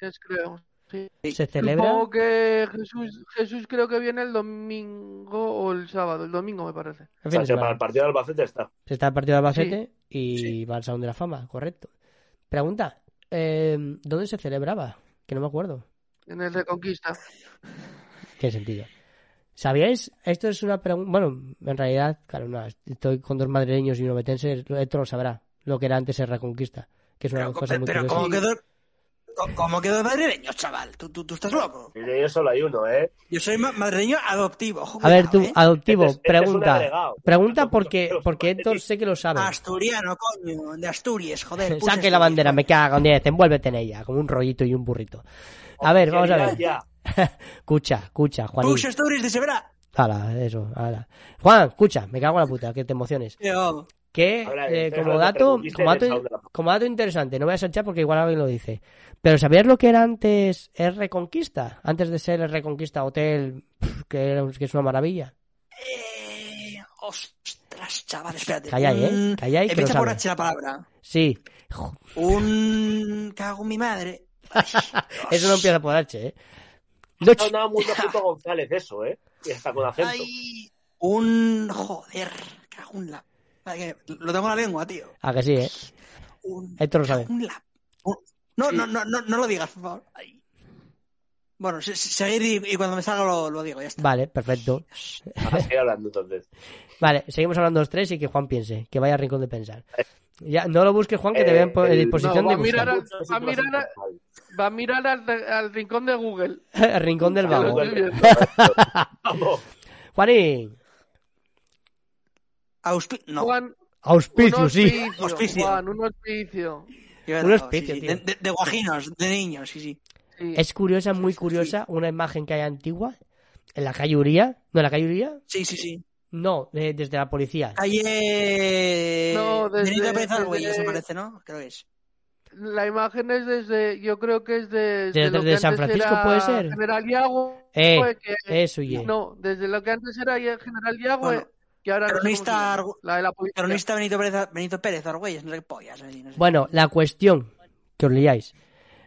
Es, creo. Sí. ¿Se celebra? Supongo que Jesús, Jesús creo que viene el domingo o el sábado. El domingo, me parece. o sea, para el partido de Albacete está. Está el partido de Albacete y va al Salón de la Fama, correcto. Pregunta, eh, ¿dónde se celebraba? Que no me acuerdo. En el de Conquista. Tiene sentido. ¿Sabíais? Esto es una pregunta. Bueno, en realidad, claro, no, estoy con dos madrileños y un obetense, esto lo sabrá, lo que era antes el Reconquista, que es una cosa muy pero ¿cómo quedó, ¿Cómo quedó madrileño, chaval? ¿Tú, tú, estás loco? Yo solo hay uno, ¿eh? Yo soy madrileño adoptivo. a ver, tú, ¿eh? adoptivo, pregunta. pregunta porque, porque Héctor sé que lo sabe. Asturiano, coño, de Asturias, joder. Saque la bandera, me cago en 10, envuélvete en ella, como un rollito y un burrito. A ver, vamos a ver. escucha, escucha, Juan. Tus stories de Severa. Hala, eso, hala. Juan, escucha, me cago en la puta, que te emociones. Que eh, como, dato, como, dato, como dato interesante, no voy a salchar porque igual alguien lo dice. Pero ¿sabías lo que era antes el Reconquista? Antes de ser el Reconquista Hotel, que, que es una maravilla. Eh, ostras, chaval, espérate. Calla ahí, ¿eh? Calla ahí, Empieza por H la palabra. Sí. Un... Cago en mi madre. Eso no empieza por H, ¿eh? No, no, muy puto González eso, ¿eh? Y está con acento. Hay un... Joder, cago en la... Lo tengo en la lengua, tío. Ah, que sí, ¿eh? Un... Esto lo sabe. No, no, no, no, no lo digas, por favor. Bueno, seguir y, cuando me salga lo, digo, ya está. Vale, perfecto. Ahora hablando entonces. Vale, seguimos hablando los tres y que Juan piense, que vaya al rincón de pensar. Ya, no lo busques, Juan, que te vea en, disposición de buscar. va, a mirar va a mirar al, rincón de Google. el rincón del vago. Juanín. Auspi no. Juan, auspicio, sí. Auspicio. Juan, un auspicio. Un auspicio, tío. De, guajinos, de niños, sí, sí. Es curiosa, muy curiosa, una imagen que hay antigua en la calle Uría. ¿No, en la calle Uría? Sí, sí, sí. No, desde la policía. Calle. No, desde. Benito Pérez desde... parece, ¿no? Creo que es. La imagen es desde. Yo creo que es desde. Desde, que San Francisco, puede ser. General Yago. Eh, eso, y No, desde lo que antes era General Yago. Bueno, que ahora cronista, la de la policía. Cronista Benito Pérez, Benito Pérez Argüelles, no sé qué pollas. Bueno, la cuestión que os liáis.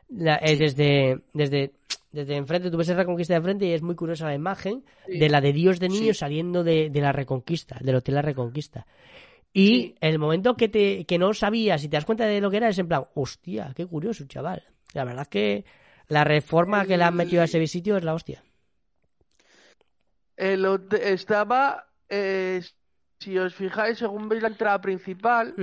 La, desde, desde desde enfrente, tú ves la Reconquista de enfrente y es muy curiosa la imagen de la de Dios de niño saliendo de, la Reconquista, del Hotel La Reconquista. Y el momento que, te, que no sabías y te das cuenta de lo que era, es en plan, hostia, qué curioso, chaval. La verdad es que la reforma que le han metido a ese sitio es la hostia. El estaba, eh, si os fijáis, según veis la entrada principal,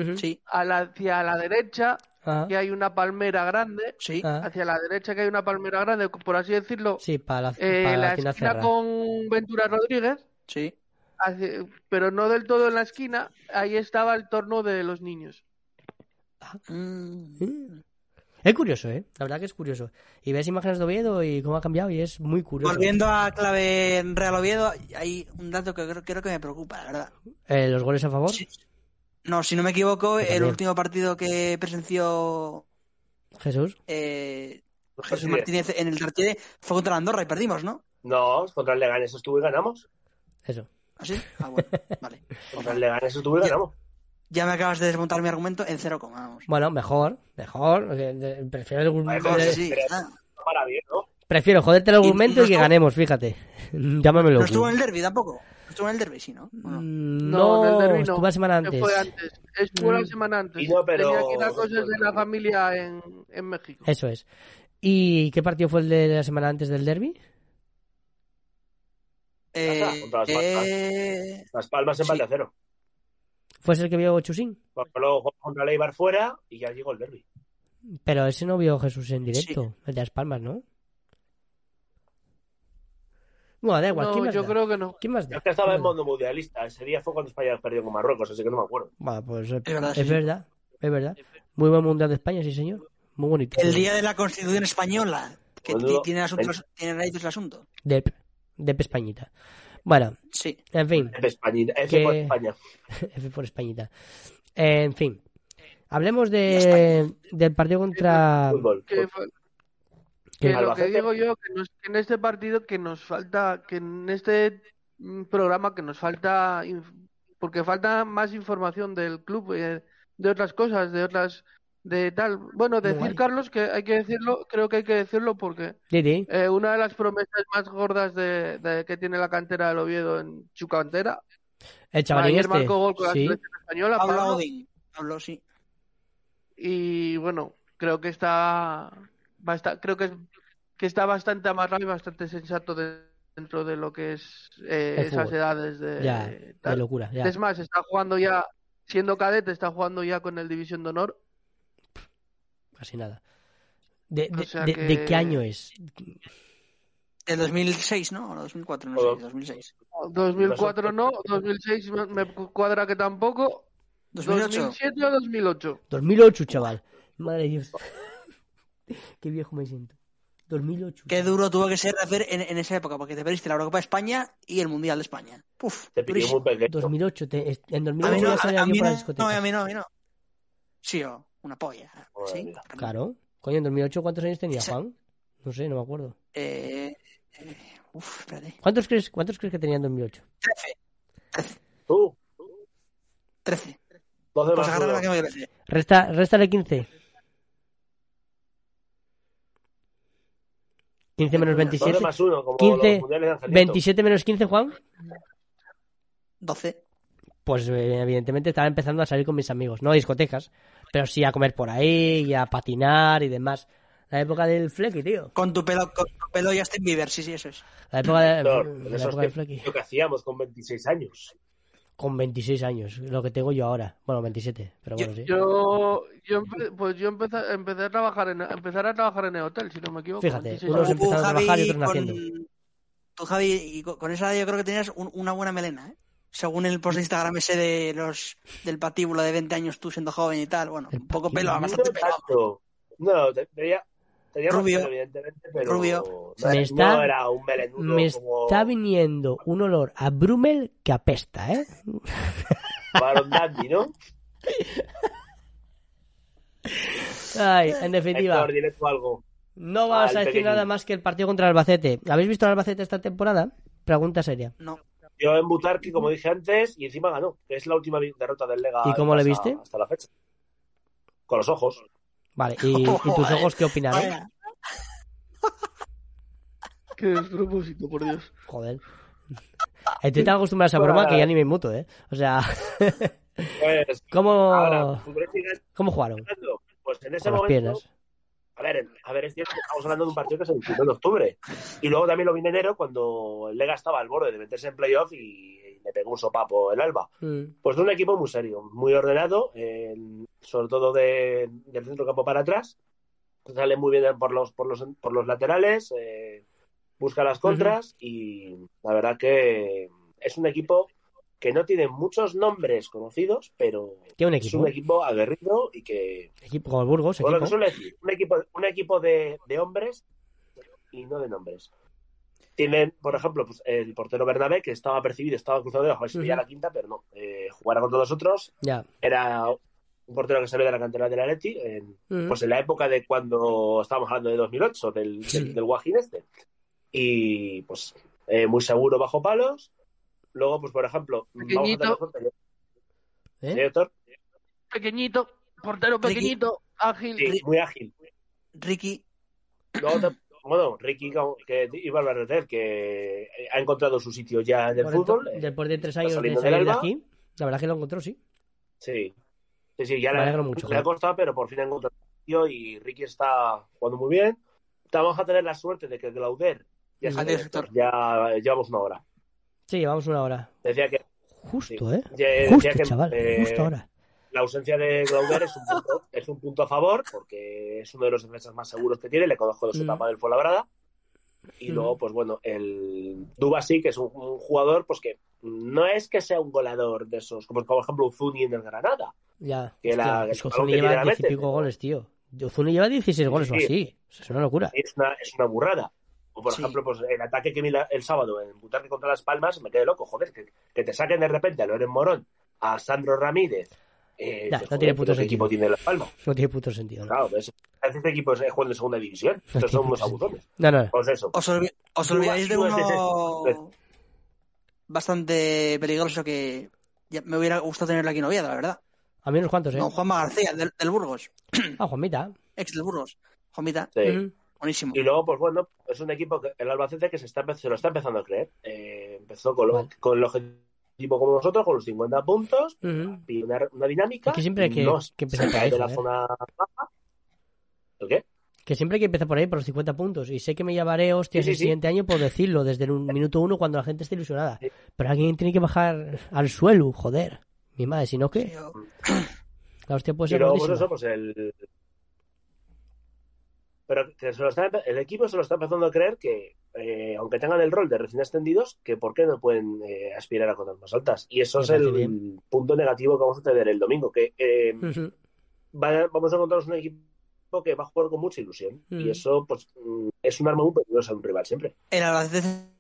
a la, hacia la derecha Ah. que hay una palmera grande. Sí. Ah. Hacia la derecha que hay una palmera grande, por así decirlo. Sí, para la, eh, la, esquina con Ventura Rodríguez. Sí. pero no del todo en la esquina. Ahí estaba el torno de los niños. Ah. Mm. Es curioso, ¿eh? La verdad que es curioso. Y ves imágenes de Oviedo y cómo ha cambiado y es muy curioso. Volviendo a clave en Real Oviedo, hay un dato que creo, que me preocupa, la verdad. Eh, ¿Los goles a favor? No, si no me equivoco, el último partido que presenció Jesús. Eh, Jesús Martínez en el Tartiere fue contra la Andorra y perdimos, ¿no? No, contra el Leganés estuvo y ganamos. Eso. ¿Ah, sí? Ah, bueno, vale. contra el Leganés estuvo y ganamos. Ya me acabas de desmontar mi argumento en cero coma. Bueno, mejor, mejor. Prefiero el argumento. Sí, para bien, ¿no? Prefiero joderte el argumento y, que ganemos, fíjate. Llámamelo. ¿No estuvo en el derby tampoco? ¿Estuvo en el derby, sí, no? no, mm, no, en el derby estuvo la semana antes. Fue antes. Estuvo la mm. semana antes. No, pero... Tenía que ir a cosas de la familia en, en México. Eso es. ¿Y qué partido fue el de la semana antes del derby? Eh, contra las Palmas. Eh... Las Palmas en sí. a cero. ¿Fue ese el que vio Chusín? Pues luego jugó contra Leibar fuera y ya llegó el derby. Pero ese no vio Jesús en directo, el de Las Palmas, ¿no? Bueno, da igual. No, yo creo que no. ¿Quién más da? Es que estaba en mundo mundialista. Ese día fue cuando España perdió con Marruecos, así que no me acuerdo. Bueno, pues es, verdad, es, verdad, es verdad. Muy buen mundial de España, sí, señor. Muy bonito. El día de la Constitución Española, que tiene, asuntos, tiene raíces el asunto. Dep, Dep Españita. Bueno, sí. en fin. F, Españita, F por España. F por Españita. En fin. Hablemos de, del partido contra... Fútbol. Que, lo que digo yo, que, que, en este partido que nos falta, que en este programa que nos falta, porque falta más información del club, eh, de otras cosas, de otras de tal. Bueno, decir, Carlos, que hay que decirlo, creo que hay que decirlo porque eh, una de las promesas más gordas de, que tiene la cantera del Oviedo en su cantera. El chavalín este. marcó gol con la española. Habló, habló, sí. Y bueno, creo que está, creo que, que está bastante amarrado y bastante sensato dentro de lo que es eh, esas edades de, ya, de locura. Ya. Es más, está jugando ya, siendo cadete, está jugando ya con el División de Honor casi nada. ¿De, de, qué año es? El 2006, ¿no? O 2004, no sé, 2006. 2004 no, 2006 me cuadra que tampoco. 2008. 2007 o 2008. 2008, chaval. Madre de Dios. qué viejo me siento. 2008. Qué duro tuvo que ser hacer en, en esa época, porque te perdiste la Eurocopa de España y el Mundial de España. Puf, te pidió muy pequeño. 2008, te, en 2008 no, ya salía yo para la discoteca. No, a mí no, a mí no. Sí, o una polla. ¿sí? Claro. Coño, en 2008, ¿cuántos años tenía Juan? No sé, no me acuerdo. Eh, eh, uf, espérate. ¿Cuántos crees, ¿Cuántos crees que tenía en 2008? 13. 13. Uh. 13. 12 pues agarra la que me parece. Resta, réstale 15. 15 menos 27. 12 más 1, como 15, 27 menos 15, Juan. 12 pues eh, evidentemente estaba empezando a salir con mis amigos, no a discotecas, pero sí a comer por ahí y a patinar y demás. La época del flequi, tío. Con tu pelo, con tu pelo Justin Bieber, sí, sí, eso es. La época, de, no, la época del flequi. Lo que hacíamos con 26 años. Con 26 años, lo que tengo yo ahora. Bueno, 27, pero bueno, yo, sí. Yo, yo, pues yo empecé, empecé, a trabajar en, empezar a trabajar en el hotel, si no me equivoco. Fíjate, unos empezaron a trabajar y otros naciendo. Tú, Javi, y con esa yo creo que tenías un, una buena melena, ¿eh? según el post de Instagram ese de los del patíbulo de 20 años tú siendo joven y tal, bueno, un poco pelo, bastante pelo. No, tenía, tenía rubio, evidentemente, pero rubio. No, me está, no era un melenudo Me como... está viniendo un olor a Brummel que apesta, ¿eh? Baron Dandy, ¿no? Ay, en definitiva. Héctor, algo. No vamos a decir pequeño. nada más que el partido contra el Albacete. ¿Habéis visto el Albacete esta temporada? Pregunta seria. No. Yo en Butarque, como dije antes, y encima ganó, que es la última derrota del Lega. ¿Y cómo le viste? Hasta la fecha. Con los ojos. Vale, ¿y, ¿y tus ojos qué opinaron? Qué despropósito, por Dios. Joder. Estoy tan acostumbrado a esa broma que ya ni me muto, ¿eh? O sea... Pues, ¿Cómo... ahora, ¿Cómo jugaron? Pues en ese Con momento... piernas. A ver, a ver, es cierto que estamos hablando de un partido que se disputó en octubre. Y luego también lo vi en enero cuando el Lega estaba al borde de meterse en playoff y, le pegó un sopapo el Alba. Mm. Pues de un equipo muy serio, muy ordenado, eh, sobre todo de, del centro campo para atrás. Sale muy bien por los, por los, por los laterales, eh, busca las contras y la verdad que es un equipo que no tiene muchos nombres conocidos, pero un es un equipo aguerrido y que... Equipo como Burgos, equipo. que suele decir, un equipo, un equipo de, de hombres y no de nombres. Tienen, por ejemplo, pues, el portero Bernabé, que estaba percibido, estaba cruzado de ojo, si la quinta, pero no. Eh, jugara con todos nosotros. Era un portero que salió de la cantera de la Leti, en, pues en la época de cuando estábamos hablando de 2008, del, del, Guajín este. Y pues eh, muy seguro bajo palos. Luego, pues por ejemplo, pequeñito, ¿Eh? pequeñito, portero pequeñito, ágil. Sí, muy ágil. Ricky. Luego bueno, Ricky, que iba a hablar de él, que ha encontrado su sitio ya en el fútbol. Después de tres años de salir de aquí, la verdad es que lo encontró, sí. Sí, sí, sí ya le, mucho, le ha costado, pero por fin ha encontrado su sitio y Ricky está jugando muy bien. Vamos a tener la suerte de que Glauder ya, ya llevamos una hora. Sí, llevamos una hora. Decía que... Justo, ¿eh? Justo, chaval, eh, justo ahora la ausencia de Glauber es un, punto, es un punto a favor porque es uno de los defensas más seguros que tiene. Le conozco de su mm. etapa del Fuenlabrada. Y luego, mm. pues bueno, el Dubasi, que es un, jugador, pues que no es que sea un goleador de esos, como por ejemplo Uzuni en el Granada. Ya. Que la, es que Uzuni lleva 10 y pico goles, tío. Uzuni lleva 16 goles o así. Es una locura. Es una, es una burrada. O por ejemplo, pues el ataque que vi el sábado en Butarque contra Las Palmas, me quedé loco, joder, que, que te saquen de repente a Loren Morón, a Sandro Ramírez, eh, no tiene puto sentido. equipo tiene la palma. No tiene puto sentido. ¿no? Claro, pues, este equipo es juego de segunda división. Estos son unos abusones. No, no. Pues eso. Os, olvidáis de uno bastante peligroso que me hubiera gustado tenerlo aquí en Oviedo, la verdad. A mí unos cuantos, ¿eh? Don Juanma García, del, Burgos. Ah, Juanmita. Ex del Burgos. Juanmita. Sí. Buenísimo. Y luego, pues bueno, es un equipo, que el Albacete, que se, está, se lo está empezando a creer. Eh, empezó con, lo, con el objetivo tipo como nosotros, con los 50 puntos, y una, dinámica. que siempre hay que, empezar por ahí. De la zona ¿El qué? Que siempre hay que empezar por ahí, por los 50 puntos. Y sé que me llevaré hostias el siguiente año por decirlo, desde el minuto uno cuando la gente está ilusionada. Pero alguien tiene que bajar al suelo, joder. Mi madre, si no, ¿qué? La hostia puede ser. Pero pues eso, pues el, pero que se lo está, el equipo se lo está empezando a creer que, eh, aunque tengan el rol de recién ascendidos, que por qué no pueden eh, aspirar a cosas más altas. Y eso es el punto negativo que vamos a tener el domingo, que eh, vamos a encontrarnos un equipo que va a jugar con mucha ilusión. Y eso pues mm, es un arma muy peligrosa a un rival siempre. El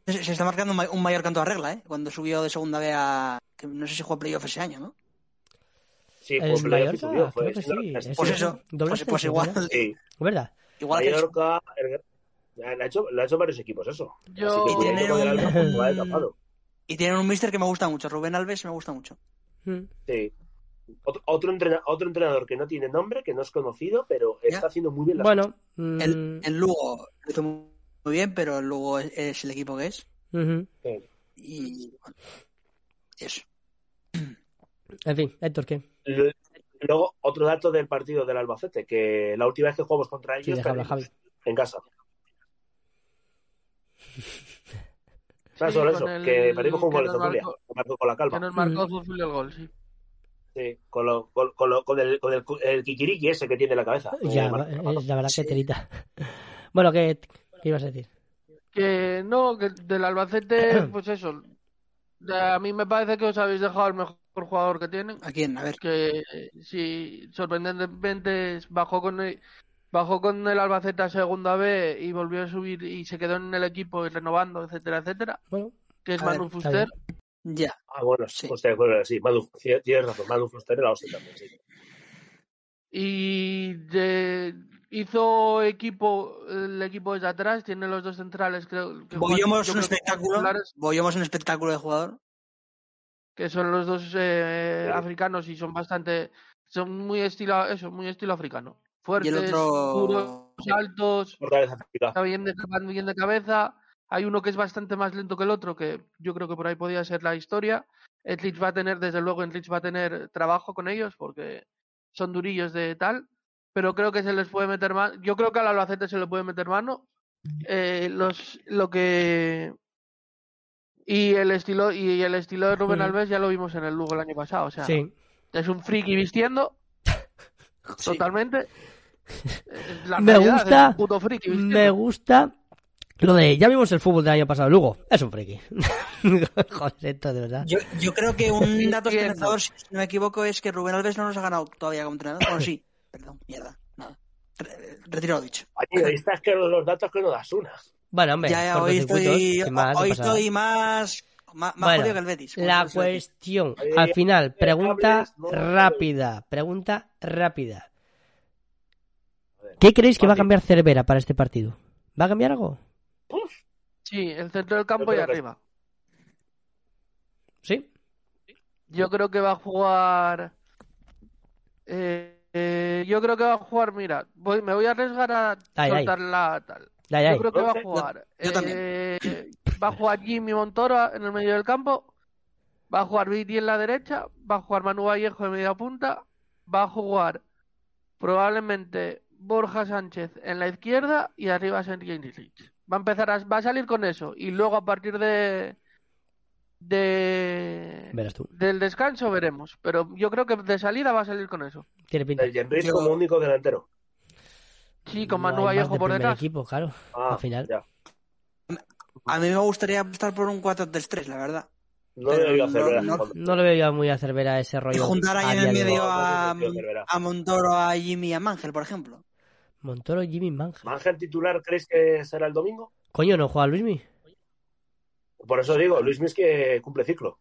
se está marcando un mayor canto a regla, ¿eh? Cuando subió de segunda B a... Que no sé si jugó playoff ese año, ¿no? Sí, fue playoff y subió. Fue, pues eso, pues, pues igual. Sí. ¿Verdad? Igual Mallorca, que... ha hecho, lo ha hecho varios equipos eso. Yo... y, tienen un... y tienen un mister que me gusta mucho, Rubén Alves me gusta mucho. Hmm. Sí. Otro, otro, entrenador, que no tiene nombre, que no es conocido, pero está haciendo muy bien las bueno, mm. El, el, Lugo lo hizo muy bien, pero el Lugo es, el equipo que es. Y bueno, eso. En fin, Héctor, ¿qué? Luego, otro dato del partido del Albacete, que la última vez que jugamos contra ellos en casa. ¿Sabes sobre eso? que perdimos con un gol de Zulia. Con la calma. Que nos marcó Zulia el gol, sí. Sí, con, lo, con, lo, con, el, con el, el, kikiriki ese que tiene en la cabeza. Ya, es la verdad que terita. Bueno, ¿qué, ¿qué ibas a decir? Que no, que del Albacete, pues eso. A mí me parece que os habéis dejado el mejor jugador que tienen. ¿A quién? A ver. Que si sorprendentemente bajó con el, bajó con el Albacete a segunda B y volvió a subir y se quedó en el equipo renovando, etcétera, etcétera. Bueno, que es Manu Fuster. Ya. Ah, bueno, sí. Fuster, sí, Manu, tienes razón, Manu Fuster era hostia también, sí. Y de, hizo equipo, el equipo desde atrás, tiene los dos centrales, creo que. Boyemos un espectáculo. Un espectáculo de jugador que son los dos eh, africanos y son bastante, son muy estilo, eso, muy estilo africano. Fuertes, puros, altos, está bien de, bien de cabeza. Hay uno que es bastante más lento que el otro, que yo creo que por ahí podía ser la historia. Etlitz va a tener, desde luego, Etlitz va a tener trabajo con ellos porque son durillos de tal, pero creo que se les puede meter mano. Yo creo que al Albacete se le puede meter mano. Eh, los, lo que y el estilo y el estilo de Rubén Alves ya lo vimos en el Lugo el año pasado, o sea, es un friki vistiendo totalmente. me gusta me gusta Lo de ya vimos el fútbol del año pasado, Lugo, es un friki. Joder, esto de verdad. Yo, yo creo que un dato esperanzador, si no me equivoco, es que Rubén Alves no nos ha ganado todavía como entrenador. Bueno, sí, perdón, mierda, nada. Retiro lo dicho. Oye, es que los datos que no das una. Bueno, hombre, ya, hoy estoy, más, hoy estoy más, más, más bueno, que el Betis. La cuestión, al final, pregunta rápida, pregunta rápida. ¿Qué creéis que va a cambiar Cervera para este partido? ¿Va a cambiar algo? Sí, el centro del campo y arriba. ¿Sí? Yo creo que va a jugar. Eh, eh, yo creo que va a jugar, mira, voy, me voy a arriesgar a soltar la tal. Yo creo que va a jugar. Eh, va a jugar Jimmy Montoro en el medio del campo. Va a jugar Viti en la derecha. Va a jugar Manu Vallejo de media punta. Va a jugar probablemente Borja Sánchez en la izquierda y arriba Sergio Rich va a empezar a, va a salir con eso y luego a partir de de del descanso veremos pero yo creo que de salida va a salir con eso tiene pinta el como único delantero sí con Manu Vallejo por detrás equipo claro ah, al final a mí me gustaría apostar por un 4-3-3 la verdad no le veo a no, no, le veo muy a Cervera ese rollo. Y juntar ahí en el medio a, a Montoro, a Jimmy y a Mangel, por ejemplo. Montoro, Jimmy Mangel. ¿Mangel titular crees que será el domingo? Coño, ¿no juega Luismi? Por eso digo, Luismi es que cumple ciclo.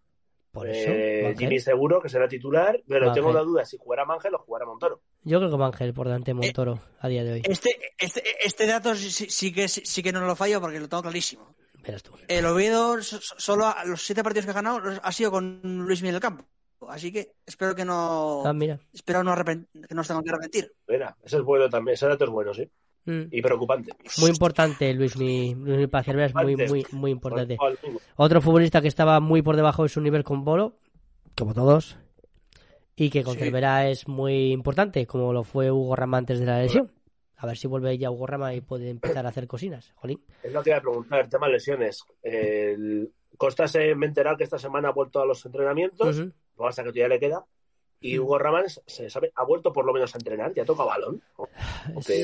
Por eso. Eh, Jimmy seguro que será titular, pero tengo la duda si jugará Mangel o jugará Montoro. Yo creo que Mangel por delante de Montoro a día de hoy. Este, este, este dato sí, que, sí que no lo fallo porque lo tengo clarísimo. Verás tú. El Oviedo, solo los siete partidos que ha ganado ha sido con Luismi en el campo. Así que espero que no. Ah, mira. Espero no que nos tengan que arrepentir. Mira, eso es bueno también. Ese dato es bueno, sí. Mm. Y preocupante. Muy importante, Luis, mi, Luis es muy, muy, muy importante. Otro futbolista que estaba muy por debajo de su nivel con Bolo, como todos, y que con Cervera es muy importante, como lo fue Hugo Rama antes de la lesión. A ver si vuelve ya Hugo Rama y puede empezar a hacer cocinas. Jolín. Es lo que iba a preguntar, el tema de lesiones. El... Costa se me enterado que esta semana ha vuelto a los entrenamientos hasta que todavía le queda. Y Hugo Ramán se sabe, ha vuelto por lo menos a entrenar, ya toca balón. Sí,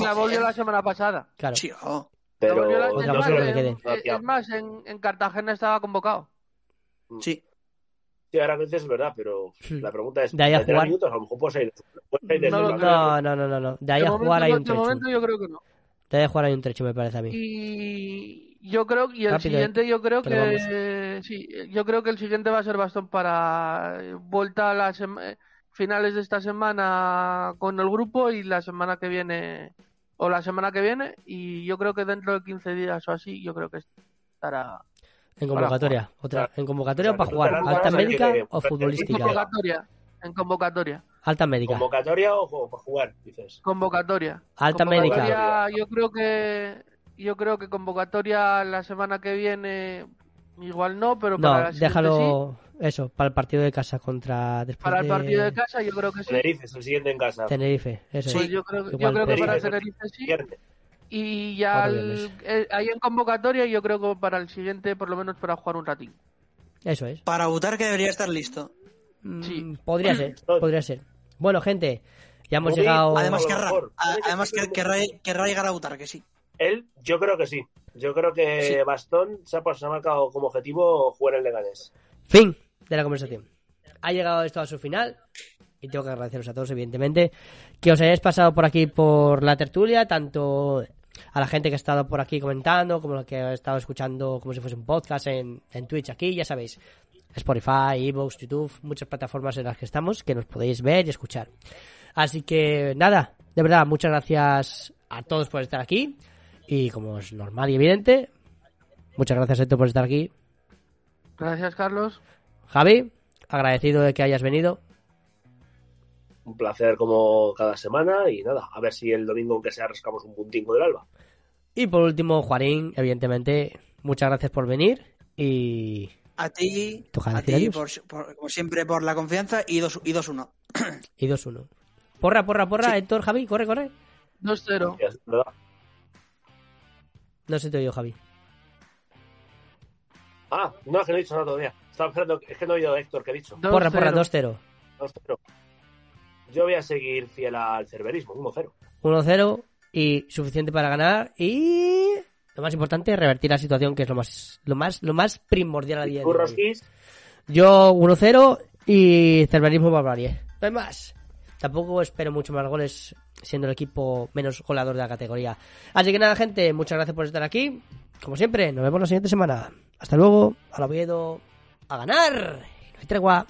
la volvió la semana pasada. Claro. Sí, oh. Pero es, más, en, en, Cartagena estaba convocado. Mm. Sí. Sí, ahora a veces es verdad, pero la pregunta es: ¿de ahí a jugar? minutos? A lo mejor puede ir. No, no, no, no, no, De ahí a jugar hay un trecho. De momento yo creo que no. De ahí a jugar hay un trecho, me parece a mí. Y yo creo y el siguiente yo creo que sí, yo creo que el siguiente va a ser bastón para vuelta a las finales de esta semana con el grupo y la semana que viene o la semana que viene y yo creo que dentro de 15 días o así yo creo que estará en convocatoria, otra, en convocatoria para jugar, alta médica o futbolística. En convocatoria, en convocatoria. Alta médica. ¿Convocatoria o para jugar, dices? Convocatoria. Alta médica. Yo creo que yo creo que convocatoria la semana que viene igual no, pero para no, déjalo eso, para el partido de casa contra después Para el partido de casa yo creo que sí. Tenerife es el siguiente en casa. Tenerife, eso sí, yo creo, yo creo que para Tenerife sí. Y ya eh, ahí en convocatoria yo creo que para el siguiente por lo menos para jugar un ratín. Eso es. Para votar que debería estar listo. Mm, sí. Podría ser, podría ser. Bueno, gente, ya hemos llegado... Además, querrá, además querrá llegar a votar, que sí. Él, yo creo que sí. Yo creo que Bastón se ha, se ha, marcado como objetivo jugar en Leganés. Fin de la conversación. Ha llegado esto a su final. Y tengo que agradeceros a todos, evidentemente, que os hayáis pasado por aquí por la tertulia, tanto a la gente que ha estado por aquí comentando, como la que ha estado escuchando como si fuese un podcast en, en Twitch aquí, ya sabéis. Spotify, Evox, YouTube, muchas plataformas en las que estamos, que nos podéis ver y escuchar. Así que nada, de verdad, muchas gracias a todos por estar aquí. Y como es normal y evidente, muchas gracias Héctor por estar aquí. Gracias Carlos. Javi, agradecido de que hayas venido. Un placer como cada semana y nada, a ver si el domingo aunque sea rascamos un puntingo del alba. Y por último, Juanín, evidentemente, muchas gracias por venir y... A ti, a ti por, como siempre, por la confianza y 2-1. Y 2-1. y 2-1. Porra, porra, porra, Héctor, Javi, corre, corre. 2-0. No se te oído, Javi. Ah, no, es que no he dicho nada todavía. Estaba esperando, es que no he oído a Héctor que he dicho. Porra, porra, 2-0. 2-0. Yo voy a seguir fiel al cerverismo, 1-0. 1-0 y suficiente para ganar. Y Lo más importante es revertir la situación, que es lo más, lo más, lo más primordial a día de hoy. Yo 1-0 y Cerverismo Barbarie. No hay más. Tampoco espero mucho más goles siendo el equipo menos goleador de la categoría. Así que nada, gente, muchas gracias por estar aquí. Como siempre, nos vemos la siguiente semana. Hasta luego, al Oviedo, a ganar. No hay tregua.